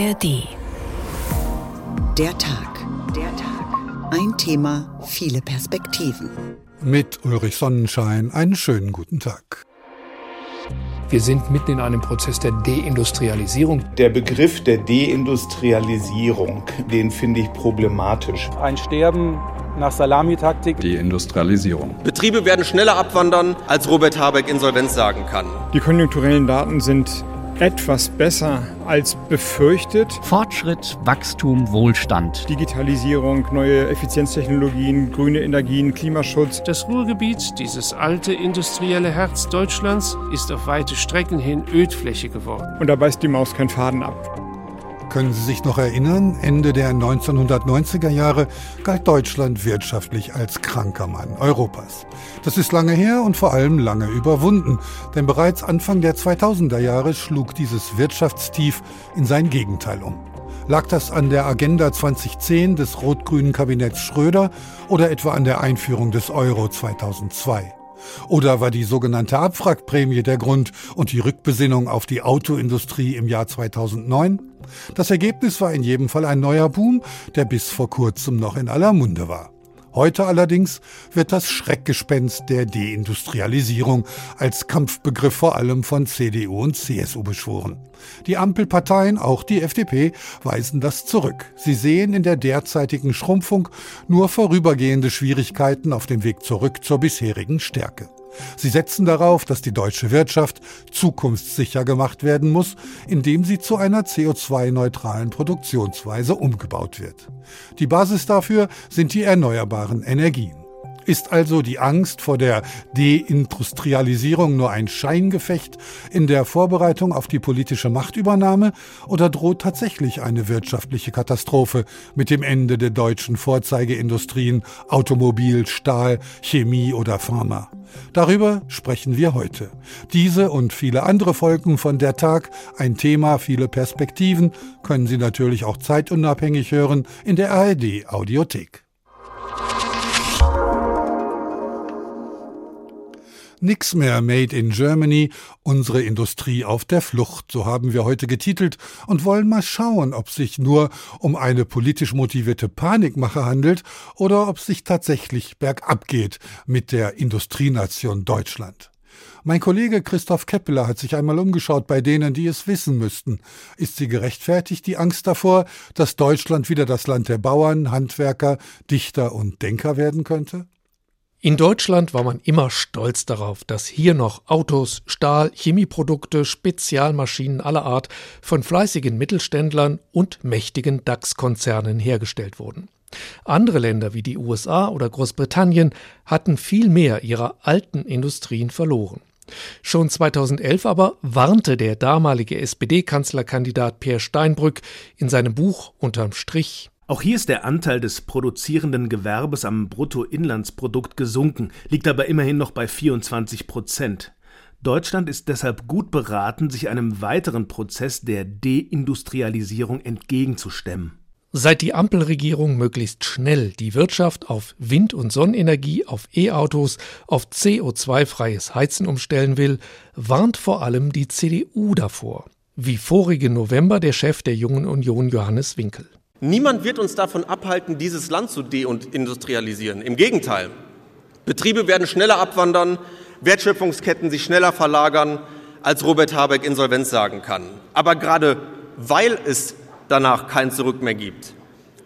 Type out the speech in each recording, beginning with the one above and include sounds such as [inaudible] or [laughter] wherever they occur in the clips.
ARD. Der Tag. Der Tag. Ein Thema, viele Perspektiven. Mit Ulrich Sonnenschein einen schönen guten Tag. Wir sind mitten in einem Prozess der Deindustrialisierung. Der Begriff der Deindustrialisierung, den finde ich problematisch. Ein Sterben nach Salamitaktik. Deindustrialisierung. Betriebe werden schneller abwandern, als Robert Habeck Insolvenz sagen kann. Die konjunkturellen Daten sind etwas besser als befürchtet. Fortschritt, Wachstum, Wohlstand. Digitalisierung, neue Effizienztechnologien, grüne Energien, Klimaschutz. Das Ruhrgebiet, dieses alte industrielle Herz Deutschlands, ist auf weite Strecken hin Ödfläche geworden. Und da beißt die Maus keinen Faden ab. Können Sie sich noch erinnern? Ende der 1990er Jahre galt Deutschland wirtschaftlich als kranker Mann Europas. Das ist lange her und vor allem lange überwunden, denn bereits Anfang der 2000er Jahre schlug dieses Wirtschaftstief in sein Gegenteil um. Lag das an der Agenda 2010 des rot-grünen Kabinetts Schröder oder etwa an der Einführung des Euro 2002? Oder war die sogenannte Abwrackprämie der Grund und die Rückbesinnung auf die Autoindustrie im Jahr 2009? Das Ergebnis war in jedem Fall ein neuer Boom, der bis vor kurzem noch in aller Munde war. Heute allerdings wird das Schreckgespenst der Deindustrialisierung als Kampfbegriff vor allem von CDU und CSU beschworen. Die Ampelparteien, auch die FDP, weisen das zurück. Sie sehen in der derzeitigen Schrumpfung nur vorübergehende Schwierigkeiten auf dem Weg zurück zur bisherigen Stärke. Sie setzen darauf, dass die deutsche Wirtschaft zukunftssicher gemacht werden muss, indem sie zu einer CO2-neutralen Produktionsweise umgebaut wird. Die Basis dafür sind die erneuerbaren Energien. Ist also die Angst vor der Deindustrialisierung nur ein Scheingefecht in der Vorbereitung auf die politische Machtübernahme oder droht tatsächlich eine wirtschaftliche Katastrophe mit dem Ende der deutschen Vorzeigeindustrien Automobil, Stahl, Chemie oder Pharma? Darüber sprechen wir heute. Diese und viele andere Folgen von Der Tag, ein Thema, viele Perspektiven, können Sie natürlich auch zeitunabhängig hören in der ARD Audiothek. Nix mehr Made in Germany, unsere Industrie auf der Flucht, so haben wir heute getitelt und wollen mal schauen, ob sich nur um eine politisch motivierte Panikmache handelt oder ob sich tatsächlich bergab geht mit der Industrienation Deutschland. Mein Kollege Christoph Keppeler hat sich einmal umgeschaut bei denen, die es wissen müssten. Ist sie gerechtfertigt, die Angst davor, dass Deutschland wieder das Land der Bauern, Handwerker, Dichter und Denker werden könnte? In Deutschland war man immer stolz darauf, dass hier noch Autos, Stahl, Chemieprodukte, Spezialmaschinen aller Art von fleißigen Mittelständlern und mächtigen DAX-Konzernen hergestellt wurden. Andere Länder wie die USA oder Großbritannien hatten viel mehr ihrer alten Industrien verloren. Schon 2011 aber warnte der damalige SPD-Kanzlerkandidat Peer Steinbrück in seinem Buch Unterm Strich auch hier ist der Anteil des produzierenden Gewerbes am Bruttoinlandsprodukt gesunken, liegt aber immerhin noch bei 24 Prozent. Deutschland ist deshalb gut beraten, sich einem weiteren Prozess der Deindustrialisierung entgegenzustemmen. Seit die Ampelregierung möglichst schnell die Wirtschaft auf Wind- und Sonnenenergie, auf E-Autos, auf CO2-freies Heizen umstellen will, warnt vor allem die CDU davor. Wie vorigen November der Chef der Jungen Union Johannes Winkel. Niemand wird uns davon abhalten, dieses Land zu deindustrialisieren. Im Gegenteil. Betriebe werden schneller abwandern, Wertschöpfungsketten sich schneller verlagern, als Robert Habeck Insolvenz sagen kann. Aber gerade weil es danach kein Zurück mehr gibt,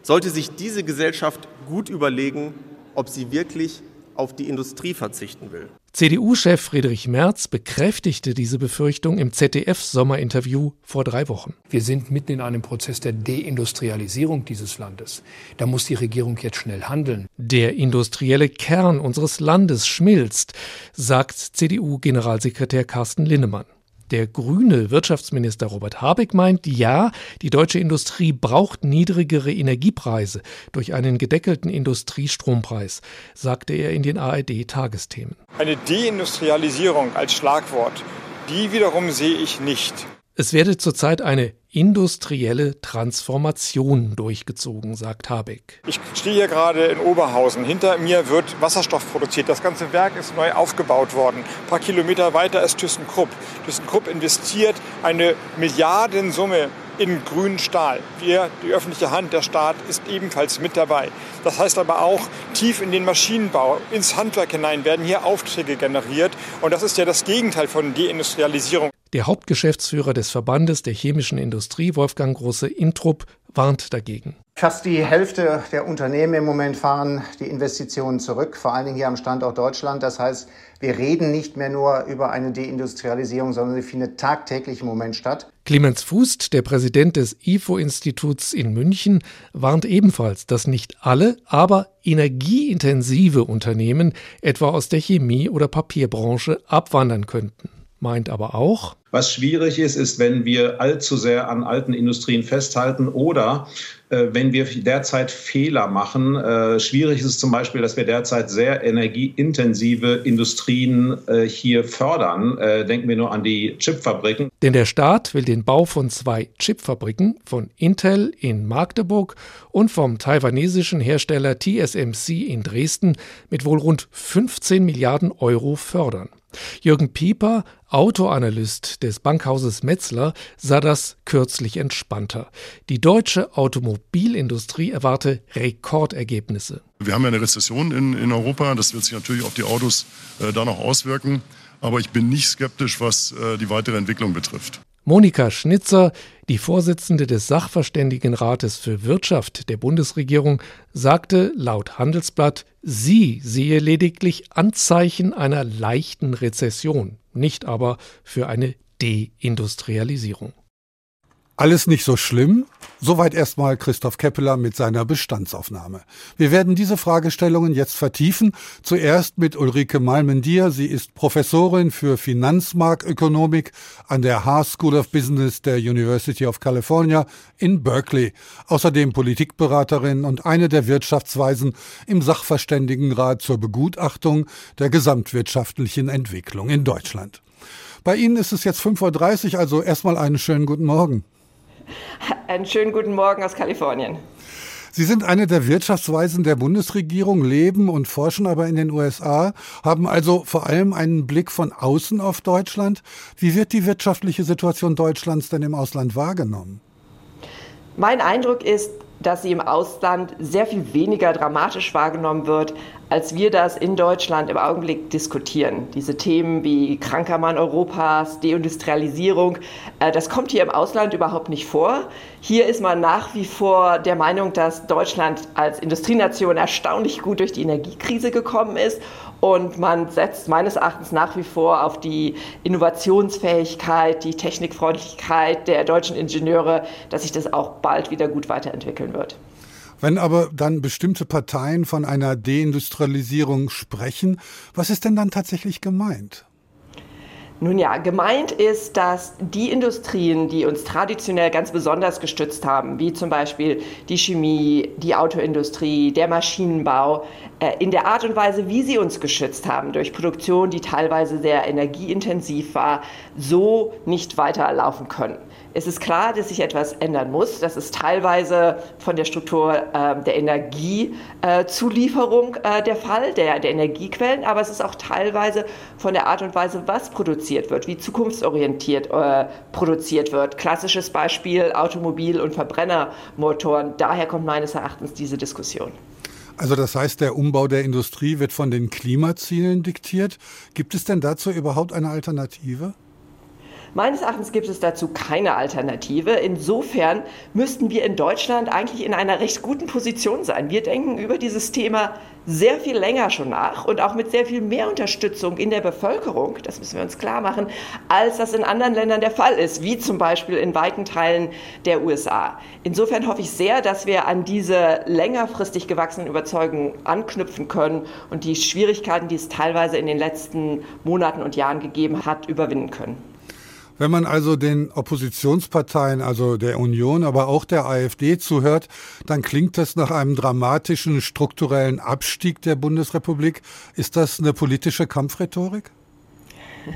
sollte sich diese Gesellschaft gut überlegen, ob sie wirklich auf die Industrie verzichten will. CDU-Chef Friedrich Merz bekräftigte diese Befürchtung im ZDF-Sommerinterview vor drei Wochen. Wir sind mitten in einem Prozess der Deindustrialisierung dieses Landes. Da muss die Regierung jetzt schnell handeln. Der industrielle Kern unseres Landes schmilzt, sagt CDU-Generalsekretär Carsten Linnemann. Der grüne Wirtschaftsminister Robert Habeck meint, ja, die deutsche Industrie braucht niedrigere Energiepreise durch einen gedeckelten Industriestrompreis, sagte er in den ARD-Tagesthemen. Eine Deindustrialisierung als Schlagwort, die wiederum sehe ich nicht. Es werde zurzeit eine industrielle Transformation durchgezogen, sagt Habeck. Ich stehe hier gerade in Oberhausen. Hinter mir wird Wasserstoff produziert. Das ganze Werk ist neu aufgebaut worden. Ein paar Kilometer weiter ist ThyssenKrupp. ThyssenKrupp investiert eine Milliardensumme in grünen Stahl. Wir, die öffentliche Hand, der Staat, ist ebenfalls mit dabei. Das heißt aber auch, tief in den Maschinenbau, ins Handwerk hinein werden hier Aufträge generiert. Und das ist ja das Gegenteil von Deindustrialisierung. Der Hauptgeschäftsführer des Verbandes der chemischen Industrie, Wolfgang Große Intrup, warnt dagegen. Fast die Hälfte der Unternehmen im Moment fahren die Investitionen zurück, vor allen Dingen hier am Standort Deutschland. Das heißt, wir reden nicht mehr nur über eine Deindustrialisierung, sondern sie findet tagtäglich im Moment statt. Clemens Fußt, der Präsident des IFO-Instituts in München, warnt ebenfalls, dass nicht alle, aber energieintensive Unternehmen, etwa aus der Chemie- oder Papierbranche, abwandern könnten meint aber auch, was schwierig ist, ist, wenn wir allzu sehr an alten Industrien festhalten oder äh, wenn wir derzeit Fehler machen. Äh, schwierig ist es zum Beispiel, dass wir derzeit sehr energieintensive Industrien äh, hier fördern. Äh, denken wir nur an die Chipfabriken. Denn der Staat will den Bau von zwei Chipfabriken von Intel in Magdeburg und vom taiwanesischen Hersteller TSMC in Dresden mit wohl rund 15 Milliarden Euro fördern. Jürgen Pieper, Autoanalyst des Bankhauses Metzler, sah das kürzlich entspannter. Die deutsche Automobilindustrie erwarte Rekordergebnisse. Wir haben ja eine Rezession in, in Europa, das wird sich natürlich auf die Autos äh, da noch auswirken. Aber ich bin nicht skeptisch, was äh, die weitere Entwicklung betrifft. Monika Schnitzer, die Vorsitzende des Sachverständigenrates für Wirtschaft der Bundesregierung, sagte laut Handelsblatt, sie sehe lediglich Anzeichen einer leichten Rezession, nicht aber für eine Deindustrialisierung. Alles nicht so schlimm? Soweit erstmal Christoph Keppeler mit seiner Bestandsaufnahme. Wir werden diese Fragestellungen jetzt vertiefen. Zuerst mit Ulrike Malmendier. Sie ist Professorin für Finanzmarktökonomik an der Haas School of Business der University of California in Berkeley. Außerdem Politikberaterin und eine der Wirtschaftsweisen im Sachverständigenrat zur Begutachtung der gesamtwirtschaftlichen Entwicklung in Deutschland. Bei Ihnen ist es jetzt 5.30 Uhr, also erstmal einen schönen guten Morgen. [laughs] Einen schönen guten Morgen aus Kalifornien. Sie sind eine der Wirtschaftsweisen der Bundesregierung, leben und forschen aber in den USA, haben also vor allem einen Blick von außen auf Deutschland. Wie wird die wirtschaftliche Situation Deutschlands denn im Ausland wahrgenommen? Mein Eindruck ist, dass sie im Ausland sehr viel weniger dramatisch wahrgenommen wird, als wir das in Deutschland im Augenblick diskutieren. Diese Themen wie kranker Mann Europas, Deindustrialisierung, äh, das kommt hier im Ausland überhaupt nicht vor. Hier ist man nach wie vor der Meinung, dass Deutschland als Industrienation erstaunlich gut durch die Energiekrise gekommen ist und man setzt meines Erachtens nach wie vor auf die Innovationsfähigkeit, die Technikfreundlichkeit der deutschen Ingenieure, dass sich das auch bald wieder gut weiterentwickeln wird. Wenn aber dann bestimmte Parteien von einer Deindustrialisierung sprechen, was ist denn dann tatsächlich gemeint? Nun ja, gemeint ist, dass die Industrien, die uns traditionell ganz besonders gestützt haben, wie zum Beispiel die Chemie, die Autoindustrie, der Maschinenbau, äh, in der Art und Weise, wie sie uns geschützt haben, durch Produktion, die teilweise sehr energieintensiv war, so nicht weiterlaufen können. Es ist klar, dass sich etwas ändern muss. Das ist teilweise von der Struktur äh, der Energiezulieferung äh, der Fall, der, der Energiequellen, aber es ist auch teilweise von der Art und Weise, was produziert wird, wie zukunftsorientiert äh, produziert wird. Klassisches Beispiel Automobil- und Verbrennermotoren. Daher kommt meines Erachtens diese Diskussion. Also das heißt, der Umbau der Industrie wird von den Klimazielen diktiert. Gibt es denn dazu überhaupt eine Alternative? Meines Erachtens gibt es dazu keine Alternative. Insofern müssten wir in Deutschland eigentlich in einer recht guten Position sein. Wir denken über dieses Thema sehr viel länger schon nach und auch mit sehr viel mehr Unterstützung in der Bevölkerung, das müssen wir uns klar machen, als das in anderen Ländern der Fall ist, wie zum Beispiel in weiten Teilen der USA. Insofern hoffe ich sehr, dass wir an diese längerfristig gewachsenen Überzeugungen anknüpfen können und die Schwierigkeiten, die es teilweise in den letzten Monaten und Jahren gegeben hat, überwinden können. Wenn man also den Oppositionsparteien, also der Union, aber auch der AfD zuhört, dann klingt das nach einem dramatischen strukturellen Abstieg der Bundesrepublik. Ist das eine politische Kampfrhetorik? [laughs]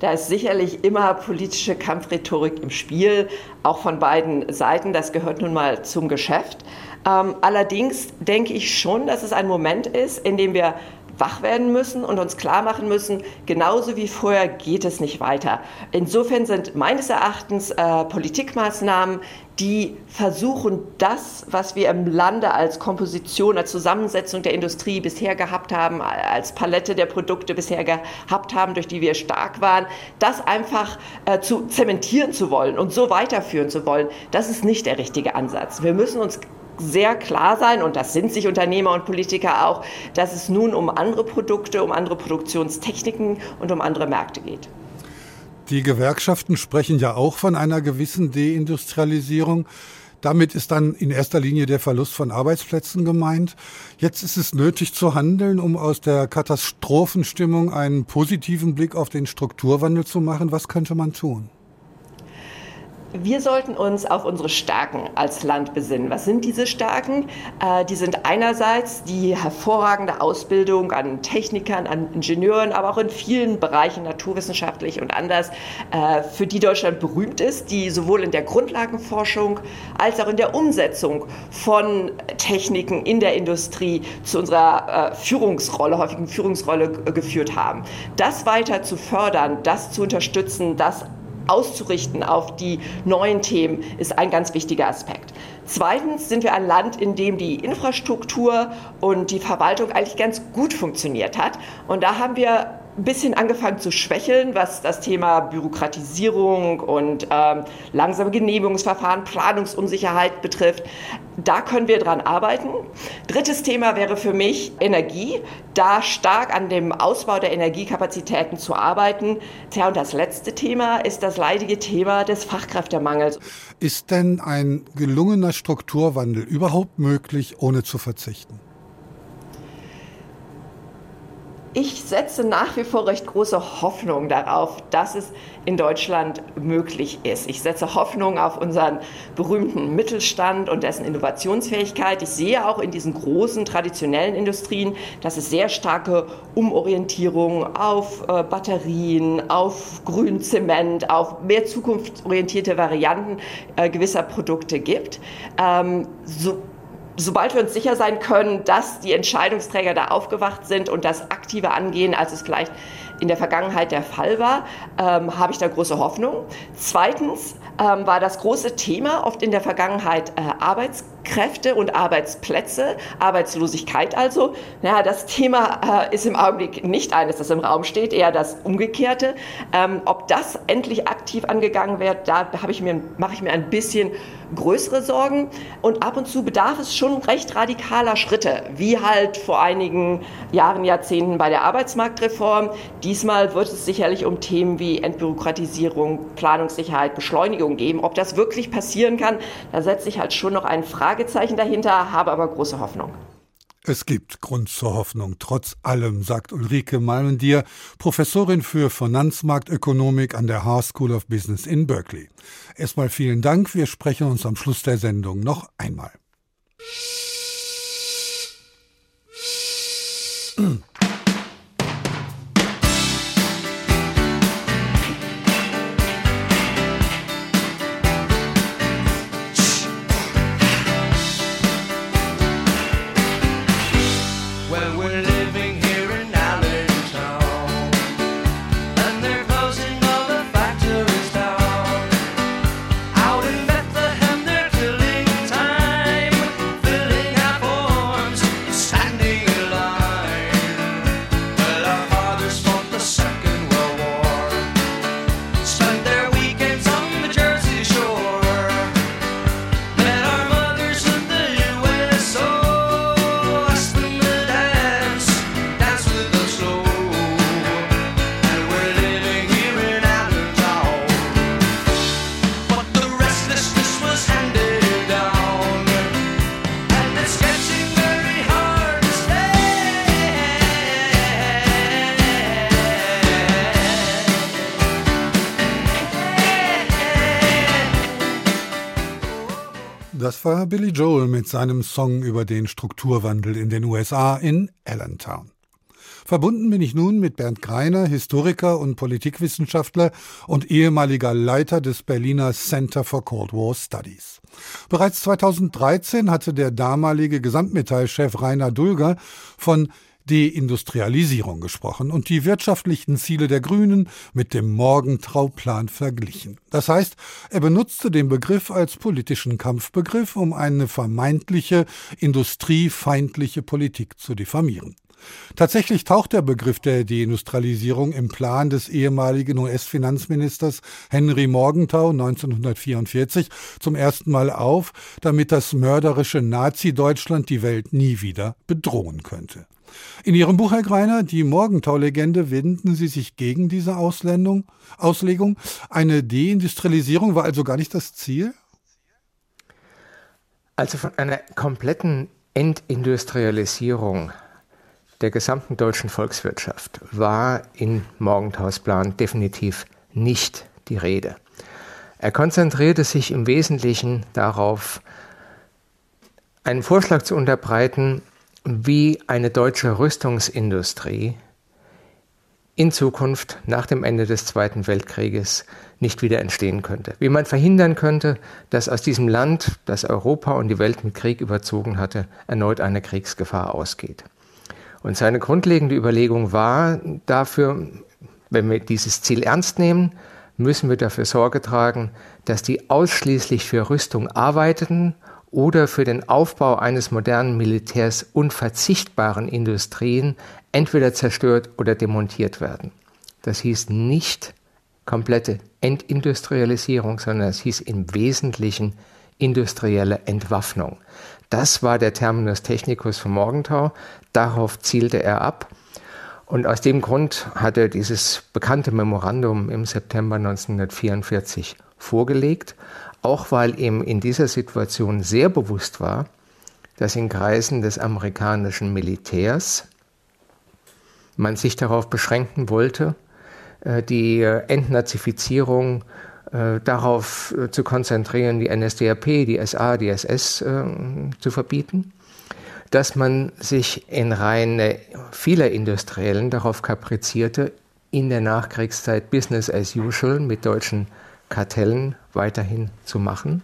Da ist sicherlich immer politische Kampfrhetorik im Spiel, auch von beiden Seiten. Das gehört nun mal zum Geschäft. Ähm, allerdings denke ich schon, dass es ein Moment ist, in dem wir wach werden müssen und uns klar machen müssen, genauso wie vorher geht es nicht weiter. Insofern sind meines Erachtens äh, Politikmaßnahmen, die versuchen, das, was wir im Lande als Komposition, als Zusammensetzung der Industrie bisher gehabt haben, als Palette der Produkte bisher gehabt haben, durch die wir stark waren, das einfach äh, zu zementieren zu wollen und so weiterführen zu wollen, das ist nicht der richtige Ansatz. Wir müssen uns sehr klar sein, und das sind sich Unternehmer und Politiker auch, dass es nun um andere Produkte, um andere Produktionstechniken und um andere Märkte geht. Die Gewerkschaften sprechen ja auch von einer gewissen Deindustrialisierung. Damit ist dann in erster Linie der Verlust von Arbeitsplätzen gemeint. Jetzt ist es nötig zu handeln, um aus der Katastrophenstimmung einen positiven Blick auf den Strukturwandel zu machen. Was könnte man tun? Wir sollten uns auf unsere Stärken als Land besinnen. Was sind diese Stärken? Äh, die sind einerseits die hervorragende Ausbildung an Technikern, an Ingenieuren, aber auch in vielen Bereichen naturwissenschaftlich und anders, äh, für die Deutschland berühmt ist, die sowohl in der Grundlagenforschung als auch in der Umsetzung von Techniken in der Industrie zu unserer äh, Führungsrolle, häufigen Führungsrolle geführt haben. Das weiter zu fördern, das zu unterstützen, das auszurichten auf die neuen Themen, ist ein ganz wichtiger Aspekt. Zweitens sind wir ein Land, in dem die Infrastruktur und die Verwaltung eigentlich ganz gut funktioniert hat. Und da haben wir ein bisschen angefangen zu schwächeln, was das Thema Bürokratisierung und ähm, langsame Genehmigungsverfahren, Planungsunsicherheit betrifft. Da können wir dran arbeiten. Drittes Thema wäre für mich Energie, da stark an dem Ausbau der Energiekapazitäten zu arbeiten. Tja, und das letzte Thema ist das leidige Thema des Fachkräftemangels. Ist denn ein gelungener Strukturwandel überhaupt möglich, ohne zu verzichten? Ich setze nach wie vor recht große Hoffnung darauf, dass es in Deutschland möglich ist. Ich setze Hoffnung auf unseren berühmten Mittelstand und dessen Innovationsfähigkeit. Ich sehe auch in diesen großen traditionellen Industrien, dass es sehr starke Umorientierung auf äh, Batterien, auf Grünzement, auf mehr zukunftsorientierte Varianten äh, gewisser Produkte gibt. Ähm, so sobald wir uns sicher sein können, dass die Entscheidungsträger da aufgewacht sind und das aktiver angehen, als es vielleicht in der Vergangenheit der Fall war, ähm, habe ich da große Hoffnung. Zweitens ähm, war das große Thema oft in der Vergangenheit äh, Arbeitskräfte und Arbeitsplätze, Arbeitslosigkeit also. Naja, das Thema äh, ist im Augenblick nicht eines, das im Raum steht, eher das Umgekehrte. Ähm, ob das endlich aktiv angegangen wird, da mache ich mir ein bisschen größere Sorgen. Und ab und zu bedarf es schon recht radikaler Schritte, wie halt vor einigen Jahren, Jahrzehnten bei der Arbeitsmarktreform. Diesmal wird es sicherlich um Themen wie Entbürokratisierung, Planungssicherheit, Beschleunigung geben. Ob das wirklich passieren kann, da setze ich halt schon noch ein Fragezeichen dahinter, habe aber große Hoffnung. Es gibt Grund zur Hoffnung, trotz allem, sagt Ulrike Malmendier, Professorin für Finanzmarktökonomik an der Haas School of Business in Berkeley. Erstmal vielen Dank, wir sprechen uns am Schluss der Sendung noch einmal. Billy Joel mit seinem Song über den Strukturwandel in den USA in Allentown. Verbunden bin ich nun mit Bernd Greiner, Historiker und Politikwissenschaftler und ehemaliger Leiter des Berliner Center for Cold War Studies. Bereits 2013 hatte der damalige Gesamtmetallchef Rainer Dulger von Deindustrialisierung gesprochen und die wirtschaftlichen Ziele der Grünen mit dem Morgentrauplan verglichen. Das heißt, er benutzte den Begriff als politischen Kampfbegriff, um eine vermeintliche industriefeindliche Politik zu diffamieren. Tatsächlich taucht der Begriff der Deindustrialisierung im Plan des ehemaligen US-Finanzministers Henry Morgenthau 1944 zum ersten Mal auf, damit das mörderische Nazi-Deutschland die Welt nie wieder bedrohen könnte. In Ihrem Buch, Herr Greiner, die Morgenthau-Legende, wenden Sie sich gegen diese Auslegung. Eine Deindustrialisierung war also gar nicht das Ziel? Also von einer kompletten Entindustrialisierung der gesamten deutschen Volkswirtschaft war in Morgenthaus Plan definitiv nicht die Rede. Er konzentrierte sich im Wesentlichen darauf, einen Vorschlag zu unterbreiten, wie eine deutsche Rüstungsindustrie in Zukunft nach dem Ende des Zweiten Weltkrieges nicht wieder entstehen könnte. Wie man verhindern könnte, dass aus diesem Land, das Europa und die Welt mit Krieg überzogen hatte, erneut eine Kriegsgefahr ausgeht. Und seine grundlegende Überlegung war dafür, wenn wir dieses Ziel ernst nehmen, müssen wir dafür Sorge tragen, dass die ausschließlich für Rüstung arbeiteten oder für den Aufbau eines modernen Militärs unverzichtbaren Industrien entweder zerstört oder demontiert werden. Das hieß nicht komplette Entindustrialisierung, sondern es hieß im Wesentlichen industrielle Entwaffnung. Das war der Terminus technicus von Morgenthau. Darauf zielte er ab. Und aus dem Grund hat er dieses bekannte Memorandum im September 1944 vorgelegt, auch weil ihm in dieser Situation sehr bewusst war, dass in Kreisen des amerikanischen Militärs man sich darauf beschränken wollte, äh, die Entnazifizierung äh, darauf äh, zu konzentrieren, die NSDAP, die SA, die SS zu verbieten, dass man sich in Reihen vieler Industriellen darauf kaprizierte, in der Nachkriegszeit Business as usual mit deutschen Kartellen weiterhin zu machen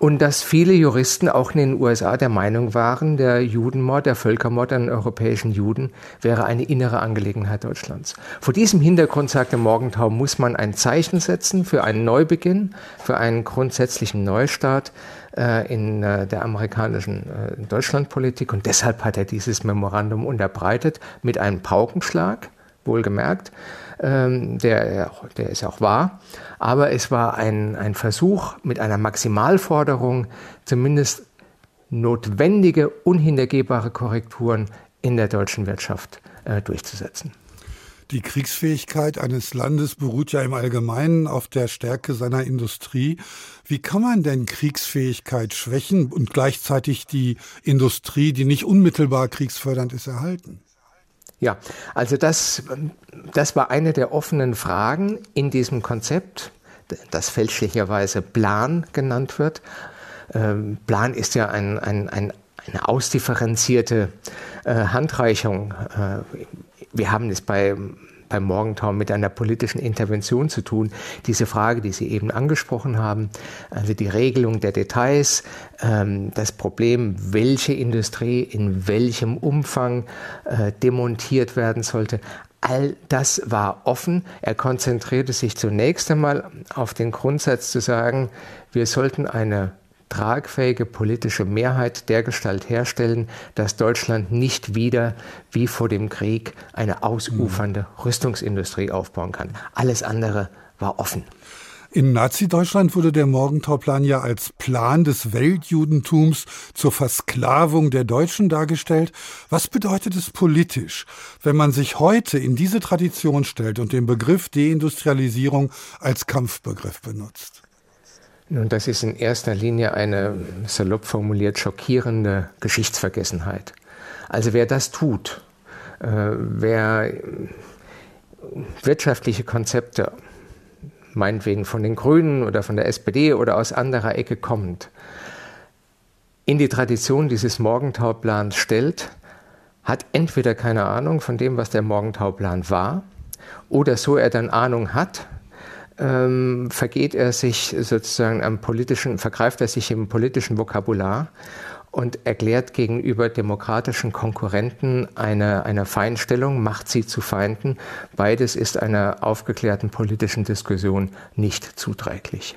und dass viele Juristen auch in den USA der Meinung waren, der Judenmord, der Völkermord an europäischen Juden wäre eine innere Angelegenheit Deutschlands. Vor diesem Hintergrund, sagte Morgenthau, muss man ein Zeichen setzen für einen Neubeginn, für einen grundsätzlichen Neustart äh, in äh, der amerikanischen äh, Deutschlandpolitik. Und deshalb hat er dieses Memorandum unterbreitet mit einem Paukenschlag, wohlgemerkt ähm, der, der ist auch wahr. Aber es war ein, ein Versuch mit einer Maximalforderung, zumindest notwendige, unhintergehbare Korrekturen in der deutschen Wirtschaft äh, durchzusetzen. Die Kriegsfähigkeit eines Landes beruht ja im Allgemeinen auf der Stärke seiner Industrie. Wie kann man denn Kriegsfähigkeit schwächen und gleichzeitig die Industrie, die nicht unmittelbar kriegsfördernd ist, erhalten? Ja, also das, das war eine der offenen Fragen in diesem Konzept, das fälschlicherweise Plan genannt wird. Ähm, Plan ist ja ein, ein, ein, eine ausdifferenzierte äh, Handreichung. Äh, wir haben es bei beim Morgenthau mit einer politischen Intervention zu tun. Diese Frage, die Sie eben angesprochen haben, also die Regelung der Details, ähm, das Problem, welche Industrie in welchem Umfang äh, demontiert werden sollte, All das war offen. Er konzentrierte sich zunächst einmal auf den Grundsatz zu sagen, wir sollten eine tragfähige politische Mehrheit dergestalt herstellen, dass Deutschland nicht wieder wie vor dem Krieg eine ausufernde Rüstungsindustrie aufbauen kann. Alles andere war offen. In Nazi-Deutschland wurde der Morgenthau-Plan ja als Plan des Weltjudentums zur Versklavung der Deutschen dargestellt. Was bedeutet es politisch, wenn man sich heute in diese Tradition stellt und den Begriff Deindustrialisierung als Kampfbegriff benutzt? Nun, das ist in erster Linie eine, salopp formuliert, schockierende Geschichtsvergessenheit. Also wer das tut, äh, wer wirtschaftliche Konzepte, meinetwegen von den Grünen oder von der SPD oder aus anderer Ecke kommt, in die Tradition dieses Morgentauplans stellt, hat entweder keine Ahnung von dem, was der Morgentauplan war, oder so er dann Ahnung hat, ähm, vergeht er sich sozusagen am politischen, vergreift er sich im politischen Vokabular und erklärt gegenüber demokratischen Konkurrenten eine, eine Feinstellung, macht sie zu Feinden. Beides ist einer aufgeklärten politischen Diskussion nicht zuträglich.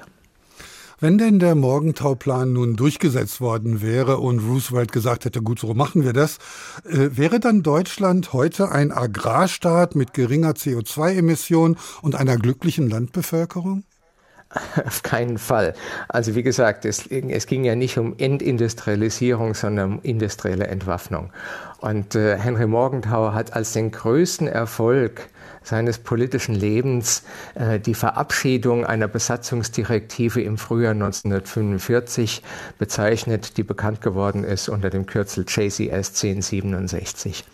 Wenn denn der Morgentauplan nun durchgesetzt worden wäre und Roosevelt gesagt hätte, gut, so machen wir das, äh, wäre dann Deutschland heute ein Agrarstaat mit geringer CO2-Emission und einer glücklichen Landbevölkerung? [laughs] Auf keinen Fall. Also wie gesagt, es, es, ging ja nicht um Entindustrialisierung, sondern um industrielle Entwaffnung. Und äh, Henry Morgenthau hat als den größten Erfolg seines politischen Lebens äh, die Verabschiedung einer Besatzungsdirektive im Frühjahr 1945 bezeichnet, die bekannt geworden ist unter dem Kürzel JCS 1067.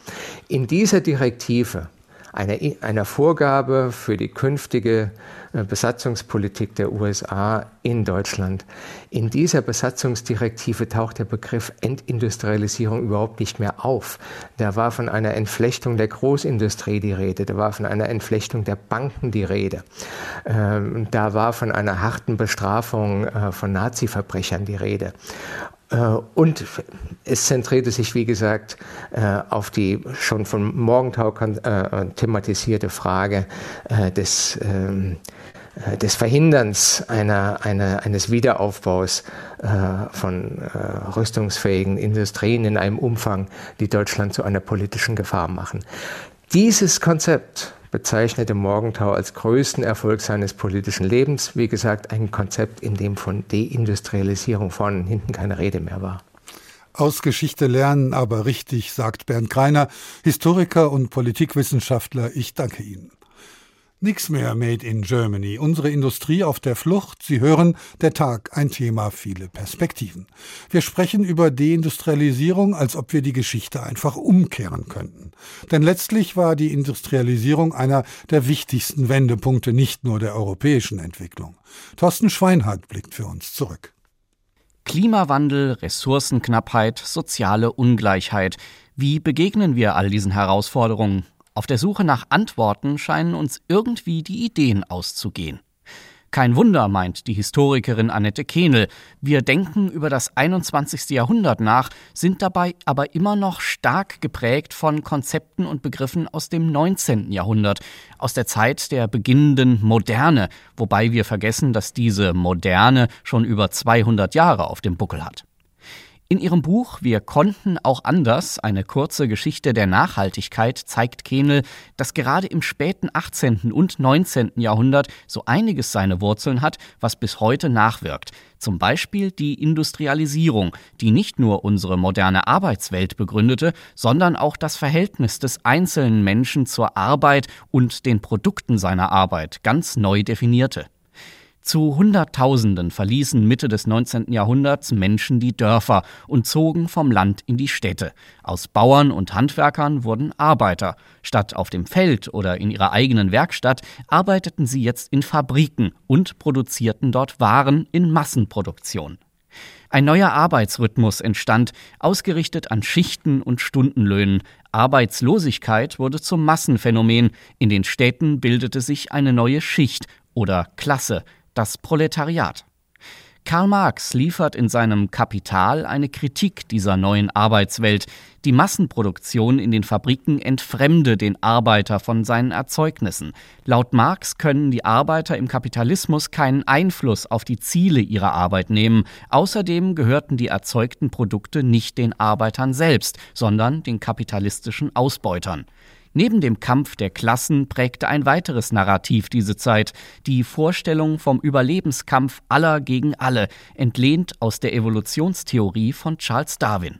In dieser Direktive einer, einer Vorgabe für die künftige äh, Besatzungspolitik der USA in Deutschland. In dieser Besatzungsdirektive taucht der Begriff Entindustrialisierung überhaupt nicht mehr auf. Da war von einer Entflechtung der Großindustrie die Rede, da war von einer Entflechtung der Banken die Rede, ähm, da war von einer harten Bestrafung äh, von Nazi-Verbrechern die Rede. Äh, und es zentrierte sich, wie gesagt, äh, auf die schon von Morgenthau äh, thematisierte Frage des, ähm, des Verhinderns einer, einer, eines Wiederaufbaus von rüstungsfähigen Industrien in einem Umfang, die Deutschland zu einer politischen Gefahr machen. Dieses Konzept bezeichnete Morgenthau als größten Erfolg seines politischen Lebens. Wie gesagt, ein Konzept, in dem von Deindustrialisierung vorne und hinten keine Rede mehr war. Aus Geschichte lernen, aber richtig, sagt Bernd Greiner, Historiker und Politikwissenschaftler. Ich danke Ihnen. Nix mehr Made in Germany. Unsere Industrie auf der Flucht. Sie hören, der Tag, ein Thema, viele Perspektiven. Wir sprechen über Deindustrialisierung, als ob wir die Geschichte einfach umkehren könnten. Denn letztlich war die Industrialisierung einer der wichtigsten Wendepunkte nicht nur der europäischen Entwicklung. Thorsten Schweinhardt blickt für uns zurück. Klimawandel, Ressourcenknappheit, soziale Ungleichheit. Wie begegnen wir all diesen Herausforderungen? Auf der Suche nach Antworten scheinen uns irgendwie die Ideen auszugehen. Kein Wunder, meint die Historikerin Annette Kehnel. Wir denken über das 21. Jahrhundert nach, sind dabei aber immer noch stark geprägt von Konzepten und Begriffen aus dem 19. Jahrhundert, aus der Zeit der beginnenden Moderne, wobei wir vergessen, dass diese Moderne schon über 200 Jahre auf dem Buckel hat. In ihrem Buch Wir konnten auch anders, eine kurze Geschichte der Nachhaltigkeit, zeigt Kehnel, dass gerade im späten 18. und 19. Jahrhundert so einiges seine Wurzeln hat, was bis heute nachwirkt. Zum Beispiel die Industrialisierung, die nicht nur unsere moderne Arbeitswelt begründete, sondern auch das Verhältnis des einzelnen Menschen zur Arbeit und den Produkten seiner Arbeit ganz neu definierte. Zu Hunderttausenden verließen Mitte des 19. Jahrhunderts Menschen die Dörfer und zogen vom Land in die Städte. Aus Bauern und Handwerkern wurden Arbeiter. Statt auf dem Feld oder in ihrer eigenen Werkstatt arbeiteten sie jetzt in Fabriken und produzierten dort Waren in Massenproduktion. Ein neuer Arbeitsrhythmus entstand, ausgerichtet an Schichten und Stundenlöhnen. Arbeitslosigkeit wurde zum Massenphänomen. In den Städten bildete sich eine neue Schicht oder Klasse, das Proletariat. Karl Marx liefert in seinem Kapital eine Kritik dieser neuen Arbeitswelt. Die Massenproduktion in den Fabriken entfremde den Arbeiter von seinen Erzeugnissen. Laut Marx können die Arbeiter im Kapitalismus keinen Einfluss auf die Ziele ihrer Arbeit nehmen. Außerdem gehörten die erzeugten Produkte nicht den Arbeitern selbst, sondern den kapitalistischen Ausbeutern. Neben dem Kampf der Klassen prägte ein weiteres Narrativ diese Zeit, die Vorstellung vom Überlebenskampf aller gegen alle, entlehnt aus der Evolutionstheorie von Charles Darwin.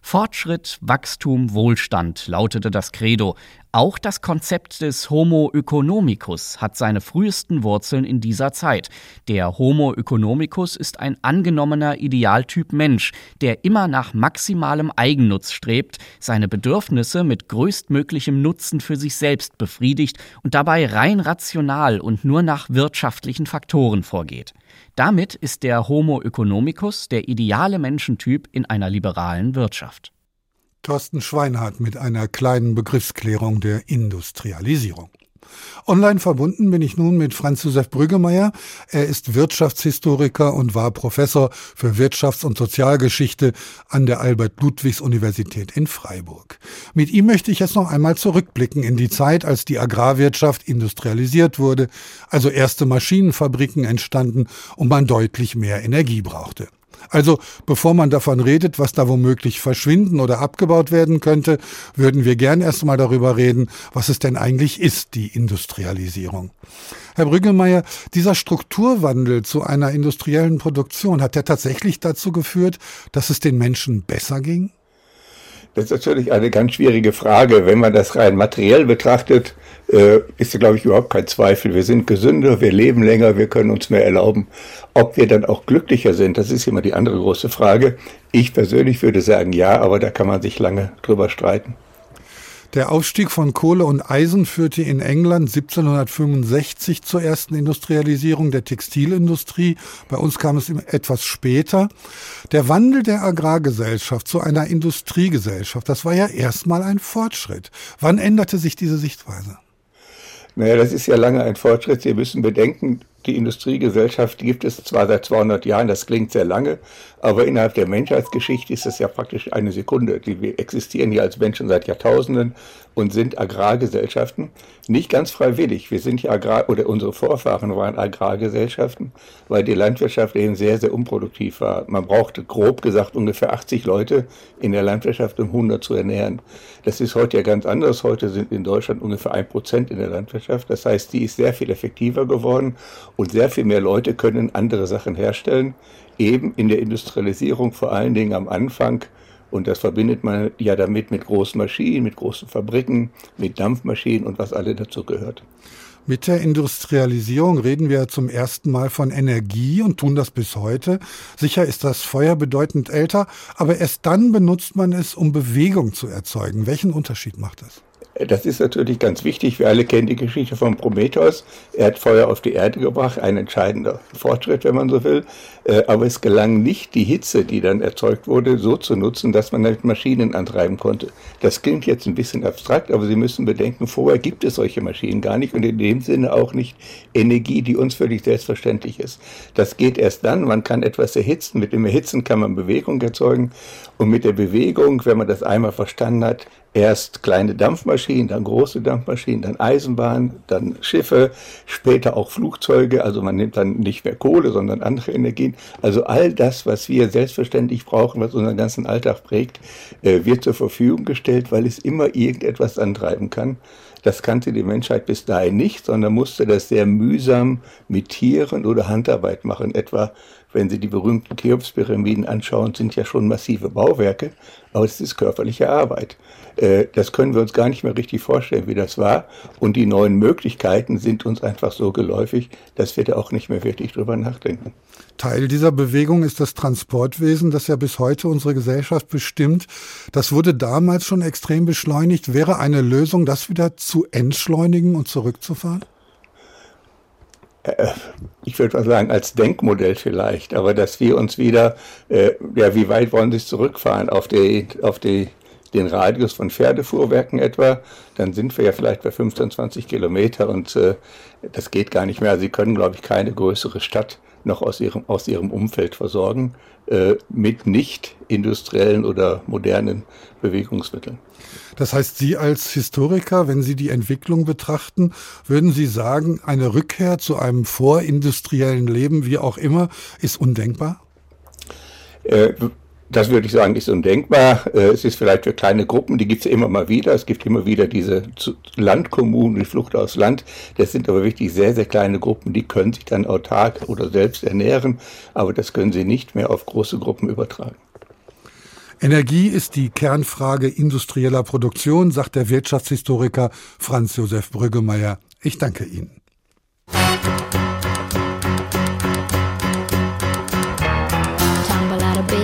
Fortschritt, Wachstum, Wohlstand lautete das Credo. Auch das Konzept des Homo economicus hat seine frühesten Wurzeln in dieser Zeit. Der Homo economicus ist ein angenommener Idealtyp Mensch, der immer nach maximalem Eigennutz strebt, seine Bedürfnisse mit größtmöglichem Nutzen für sich selbst befriedigt und dabei rein rational und nur nach wirtschaftlichen Faktoren vorgeht. Damit ist der Homo economicus der ideale Menschentyp in einer liberalen Wirtschaft. Thorsten Schweinhardt mit einer kleinen Begriffsklärung der Industrialisierung. Online verbunden bin ich nun mit Franz Josef Brüggemeier. Er ist Wirtschaftshistoriker und war Professor für Wirtschafts- und Sozialgeschichte an der Albert-Ludwigs-Universität in Freiburg. Mit ihm möchte ich jetzt noch einmal zurückblicken in die Zeit, als die Agrarwirtschaft industrialisiert wurde, also erste Maschinenfabriken entstanden und man deutlich mehr Energie brauchte. Also bevor man davon redet, was da womöglich verschwinden oder abgebaut werden könnte, würden wir gern erstmal darüber reden, was es denn eigentlich ist, die Industrialisierung. Herr Brüggelmeier, dieser Strukturwandel zu einer industriellen Produktion, hat der tatsächlich dazu geführt, dass es den Menschen besser ging? Das ist natürlich eine ganz schwierige Frage. Wenn man das rein materiell betrachtet, äh, ist glaube ich, überhaupt kein Zweifel. Wir sind gesünder, wir leben länger, wir können uns mehr erlauben. Ob wir dann auch glücklicher sind, das ist immer die andere große Frage. Ich persönlich würde sagen ja, aber da kann man sich lange drüber streiten. Der Aufstieg von Kohle und Eisen führte in England 1765 zur ersten Industrialisierung der Textilindustrie. Bei uns kam es etwas später. Der Wandel der Agrargesellschaft zu einer Industriegesellschaft, das war ja erstmal ein Fortschritt. Wann änderte sich diese Sichtweise? Naja, das ist ja lange ein Fortschritt. Sie müssen bedenken, die Industriegesellschaft gibt es zwar seit 200 Jahren, das klingt sehr lange, aber innerhalb der Menschheitsgeschichte ist das ja praktisch eine Sekunde. Wir existieren hier als Menschen seit Jahrtausenden und sind Agrargesellschaften. Nicht ganz freiwillig. Wir sind ja Agrar, oder unsere Vorfahren waren Agrargesellschaften, weil die Landwirtschaft eben sehr, sehr unproduktiv war. Man brauchte grob gesagt ungefähr 80 Leute in der Landwirtschaft, um 100 zu ernähren. Das ist heute ja ganz anders. Heute sind in Deutschland ungefähr ein Prozent in der Landwirtschaft. Das heißt, die ist sehr viel effektiver geworden und sehr viel mehr Leute können andere Sachen herstellen. Eben in der Industrialisierung, vor allen Dingen am Anfang, und das verbindet man ja damit mit großen Maschinen, mit großen Fabriken, mit Dampfmaschinen und was alle dazu gehört. Mit der Industrialisierung reden wir zum ersten Mal von Energie und tun das bis heute. Sicher ist das Feuer bedeutend älter, aber erst dann benutzt man es, um Bewegung zu erzeugen. Welchen Unterschied macht das? Das ist natürlich ganz wichtig. Wir alle kennen die Geschichte von Prometheus. Er hat Feuer auf die Erde gebracht, ein entscheidender Fortschritt, wenn man so will. Äh, aber es gelang nicht, die Hitze, die dann erzeugt wurde, so zu nutzen, dass man damit Maschinen antreiben konnte. Das klingt jetzt ein bisschen abstrakt, aber Sie müssen bedenken, vorher gibt es solche Maschinen gar nicht und in dem Sinne auch nicht Energie, die uns völlig selbstverständlich ist. Das geht erst dann, man kann etwas erhitzen. Mit dem Erhitzen kann man Bewegung erzeugen und mit der Bewegung, wenn man das einmal verstanden hat, erst kleine Dampfmaschinen, dann große Dampfmaschinen, dann Eisenbahn, dann Schiffe, später auch Flugzeuge. Also man nimmt dann nicht mehr Kohle, sondern andere Energien. Also all das, was wir selbstverständlich brauchen, was unseren ganzen Alltag prägt, äh, wird zur Verfügung gestellt, weil es immer irgendetwas antreiben kann. Das kannte die Menschheit bis dahin nicht, sondern musste das sehr mühsam mit Tieren oder Handarbeit machen. Etwa, wenn Sie die berühmten Cheops-Pyramiden anschauen, sind ja schon massive Bauwerke, aber es ist körperliche Arbeit. Äh, das können wir uns gar nicht mehr richtig vorstellen, wie das war. Und die neuen Möglichkeiten sind uns einfach so geläufig, dass wir da auch nicht mehr wirklich drüber nachdenken. Teil dieser Bewegung ist das Transportwesen, das ja bis heute unsere Gesellschaft bestimmt. Das wurde damals schon extrem beschleunigt. Wäre eine Lösung, das wieder zu entschleunigen und zurückzufahren? Äh, ich würde mal sagen, als Denkmodell vielleicht, aber dass wir uns wieder, äh, ja, wie weit wollen Sie zurückfahren? Auf die, auf die den Radius von Pferdefuhrwerken etwa, dann sind wir ja vielleicht bei 15, 20 Kilometer und äh, das geht gar nicht mehr. Sie können, glaube ich, keine größere Stadt noch aus ihrem, aus ihrem Umfeld versorgen äh, mit nicht industriellen oder modernen Bewegungsmitteln. Das heißt, Sie als Historiker, wenn Sie die Entwicklung betrachten, würden Sie sagen, eine Rückkehr zu einem vorindustriellen Leben, wie auch immer, ist undenkbar? Äh, das würde ich sagen, ist undenkbar. Äh, es ist vielleicht für kleine Gruppen, die gibt es immer mal wieder. Es gibt immer wieder diese Landkommunen, die Flucht aus Land. Das sind aber wirklich sehr, sehr kleine Gruppen, die können sich dann autark oder selbst ernähren, aber das können sie nicht mehr auf große Gruppen übertragen. Energie ist die Kernfrage industrieller Produktion, sagt der Wirtschaftshistoriker Franz Josef Brüggemeier. Ich danke Ihnen.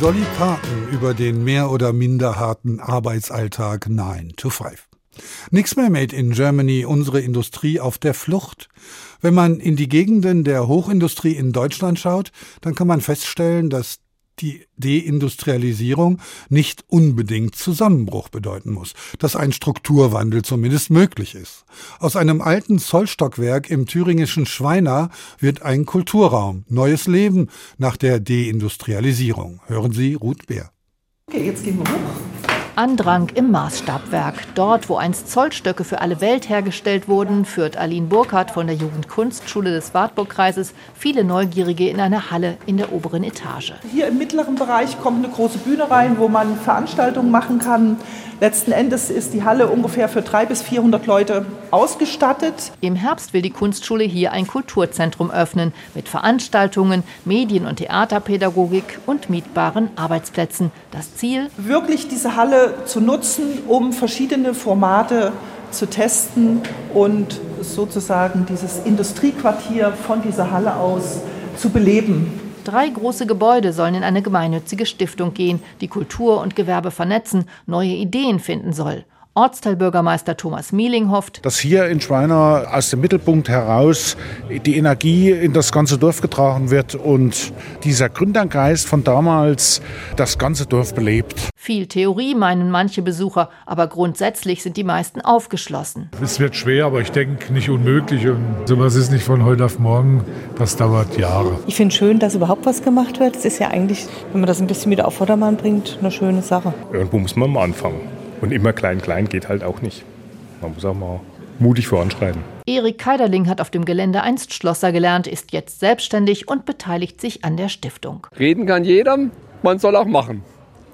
Dolly Parton über den mehr oder minder harten Arbeitsalltag 9 to 5. Nix mehr made in Germany, unsere Industrie auf der Flucht. Wenn man in die Gegenden der Hochindustrie in Deutschland schaut, dann kann man feststellen, dass die Deindustrialisierung nicht unbedingt Zusammenbruch bedeuten muss, dass ein Strukturwandel zumindest möglich ist. Aus einem alten Zollstockwerk im thüringischen Schweina wird ein Kulturraum, neues Leben nach der Deindustrialisierung. Hören Sie Ruth Bär. Okay, jetzt gehen wir hoch. Andrang im Maßstabwerk. Dort, wo einst Zollstöcke für alle Welt hergestellt wurden, führt Aline Burkhardt von der Jugendkunstschule des Wartburgkreises viele Neugierige in eine Halle in der oberen Etage. Hier im mittleren Bereich kommt eine große Bühne rein, wo man Veranstaltungen machen kann. Letzten Endes ist die Halle ungefähr für 300 bis 400 Leute ausgestattet. Im Herbst will die Kunstschule hier ein Kulturzentrum öffnen mit Veranstaltungen, Medien- und Theaterpädagogik und mietbaren Arbeitsplätzen. Das Ziel? Wirklich diese Halle zu nutzen, um verschiedene Formate zu testen und sozusagen dieses Industriequartier von dieser Halle aus zu beleben. Drei große Gebäude sollen in eine gemeinnützige Stiftung gehen, die Kultur und Gewerbe vernetzen, neue Ideen finden soll. Ortsteilbürgermeister Thomas Mieling hofft, dass hier in Schweiner aus dem Mittelpunkt heraus die Energie in das ganze Dorf getragen wird und dieser Gründergeist von damals das ganze Dorf belebt. Viel Theorie meinen manche Besucher, aber grundsätzlich sind die meisten aufgeschlossen. Es wird schwer, aber ich denke nicht unmöglich und sowas ist nicht von heute auf morgen, das dauert Jahre. Ich finde schön, dass überhaupt was gemacht wird. Es ist ja eigentlich, wenn man das ein bisschen wieder auf Vordermann bringt, eine schöne Sache. Irgendwo muss man mal anfangen. Und immer klein, klein geht halt auch nicht. Man muss auch mal mutig voranschreiten. Erik Keiderling hat auf dem Gelände einst Schlosser gelernt, ist jetzt selbstständig und beteiligt sich an der Stiftung. Reden kann jeder, man soll auch machen.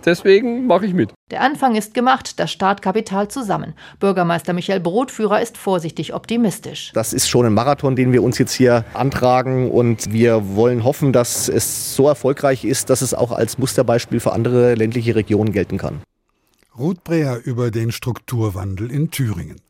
Deswegen mache ich mit. Der Anfang ist gemacht, das Startkapital zusammen. Bürgermeister Michael Brotführer ist vorsichtig optimistisch. Das ist schon ein Marathon, den wir uns jetzt hier antragen und wir wollen hoffen, dass es so erfolgreich ist, dass es auch als Musterbeispiel für andere ländliche Regionen gelten kann. Ruth Breher über den Strukturwandel in Thüringen.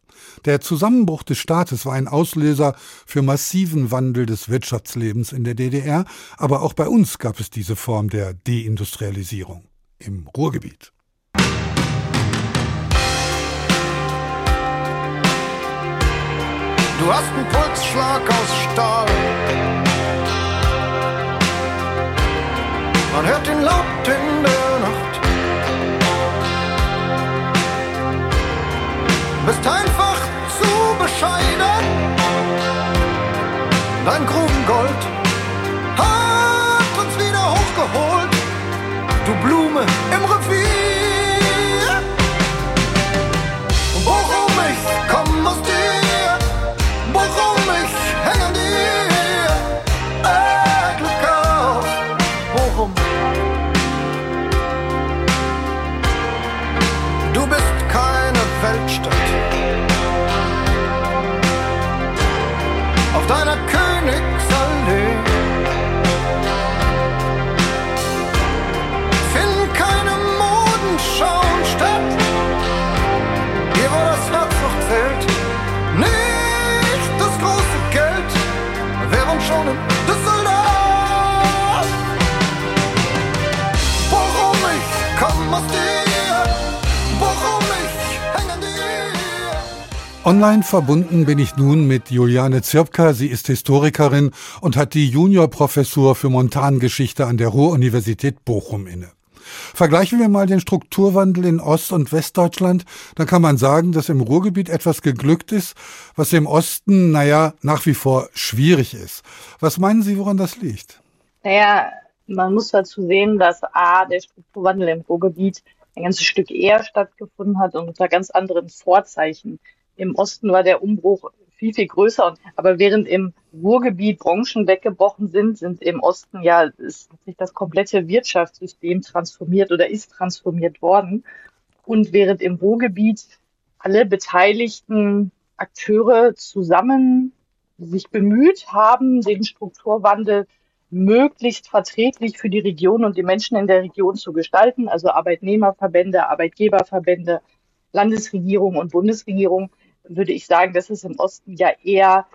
Der Zusammenbruch des Staates war ein Auslöser für massiven Wandel des Wirtschaftslebens in der DDR, aber auch bei uns gab es diese Form der Deindustrialisierung im Ruhrgebiet. Du hast einen Pulsschlag aus Stahl. Man hört ihn laut in der bist einfach zu bescheiden. Dein Grubengold hat uns wieder hochgeholt. Du Blume im Revier. Online verbunden bin ich nun mit Juliane Zirpka. Sie ist Historikerin und hat die Juniorprofessur für Montangeschichte an der Ruhr-Universität Bochum inne. Vergleichen wir mal den Strukturwandel in Ost- und Westdeutschland, dann kann man sagen, dass im Ruhrgebiet etwas geglückt ist, was im Osten, naja, nach wie vor schwierig ist. Was meinen Sie, woran das liegt? Naja, man muss dazu sehen, dass A, der Strukturwandel im Ruhrgebiet ein ganzes Stück eher stattgefunden hat und unter ganz anderen Vorzeichen. Im Osten war der Umbruch viel, viel größer. Aber während im Ruhrgebiet Branchen weggebrochen sind, sind im Osten ja ist sich das komplette Wirtschaftssystem transformiert oder ist transformiert worden. Und während im Ruhrgebiet alle beteiligten Akteure zusammen sich bemüht haben, den Strukturwandel möglichst verträglich für die Region und die Menschen in der Region zu gestalten, also Arbeitnehmerverbände, Arbeitgeberverbände, Landesregierung und Bundesregierung, würde ich sagen, dass es im Osten ja eher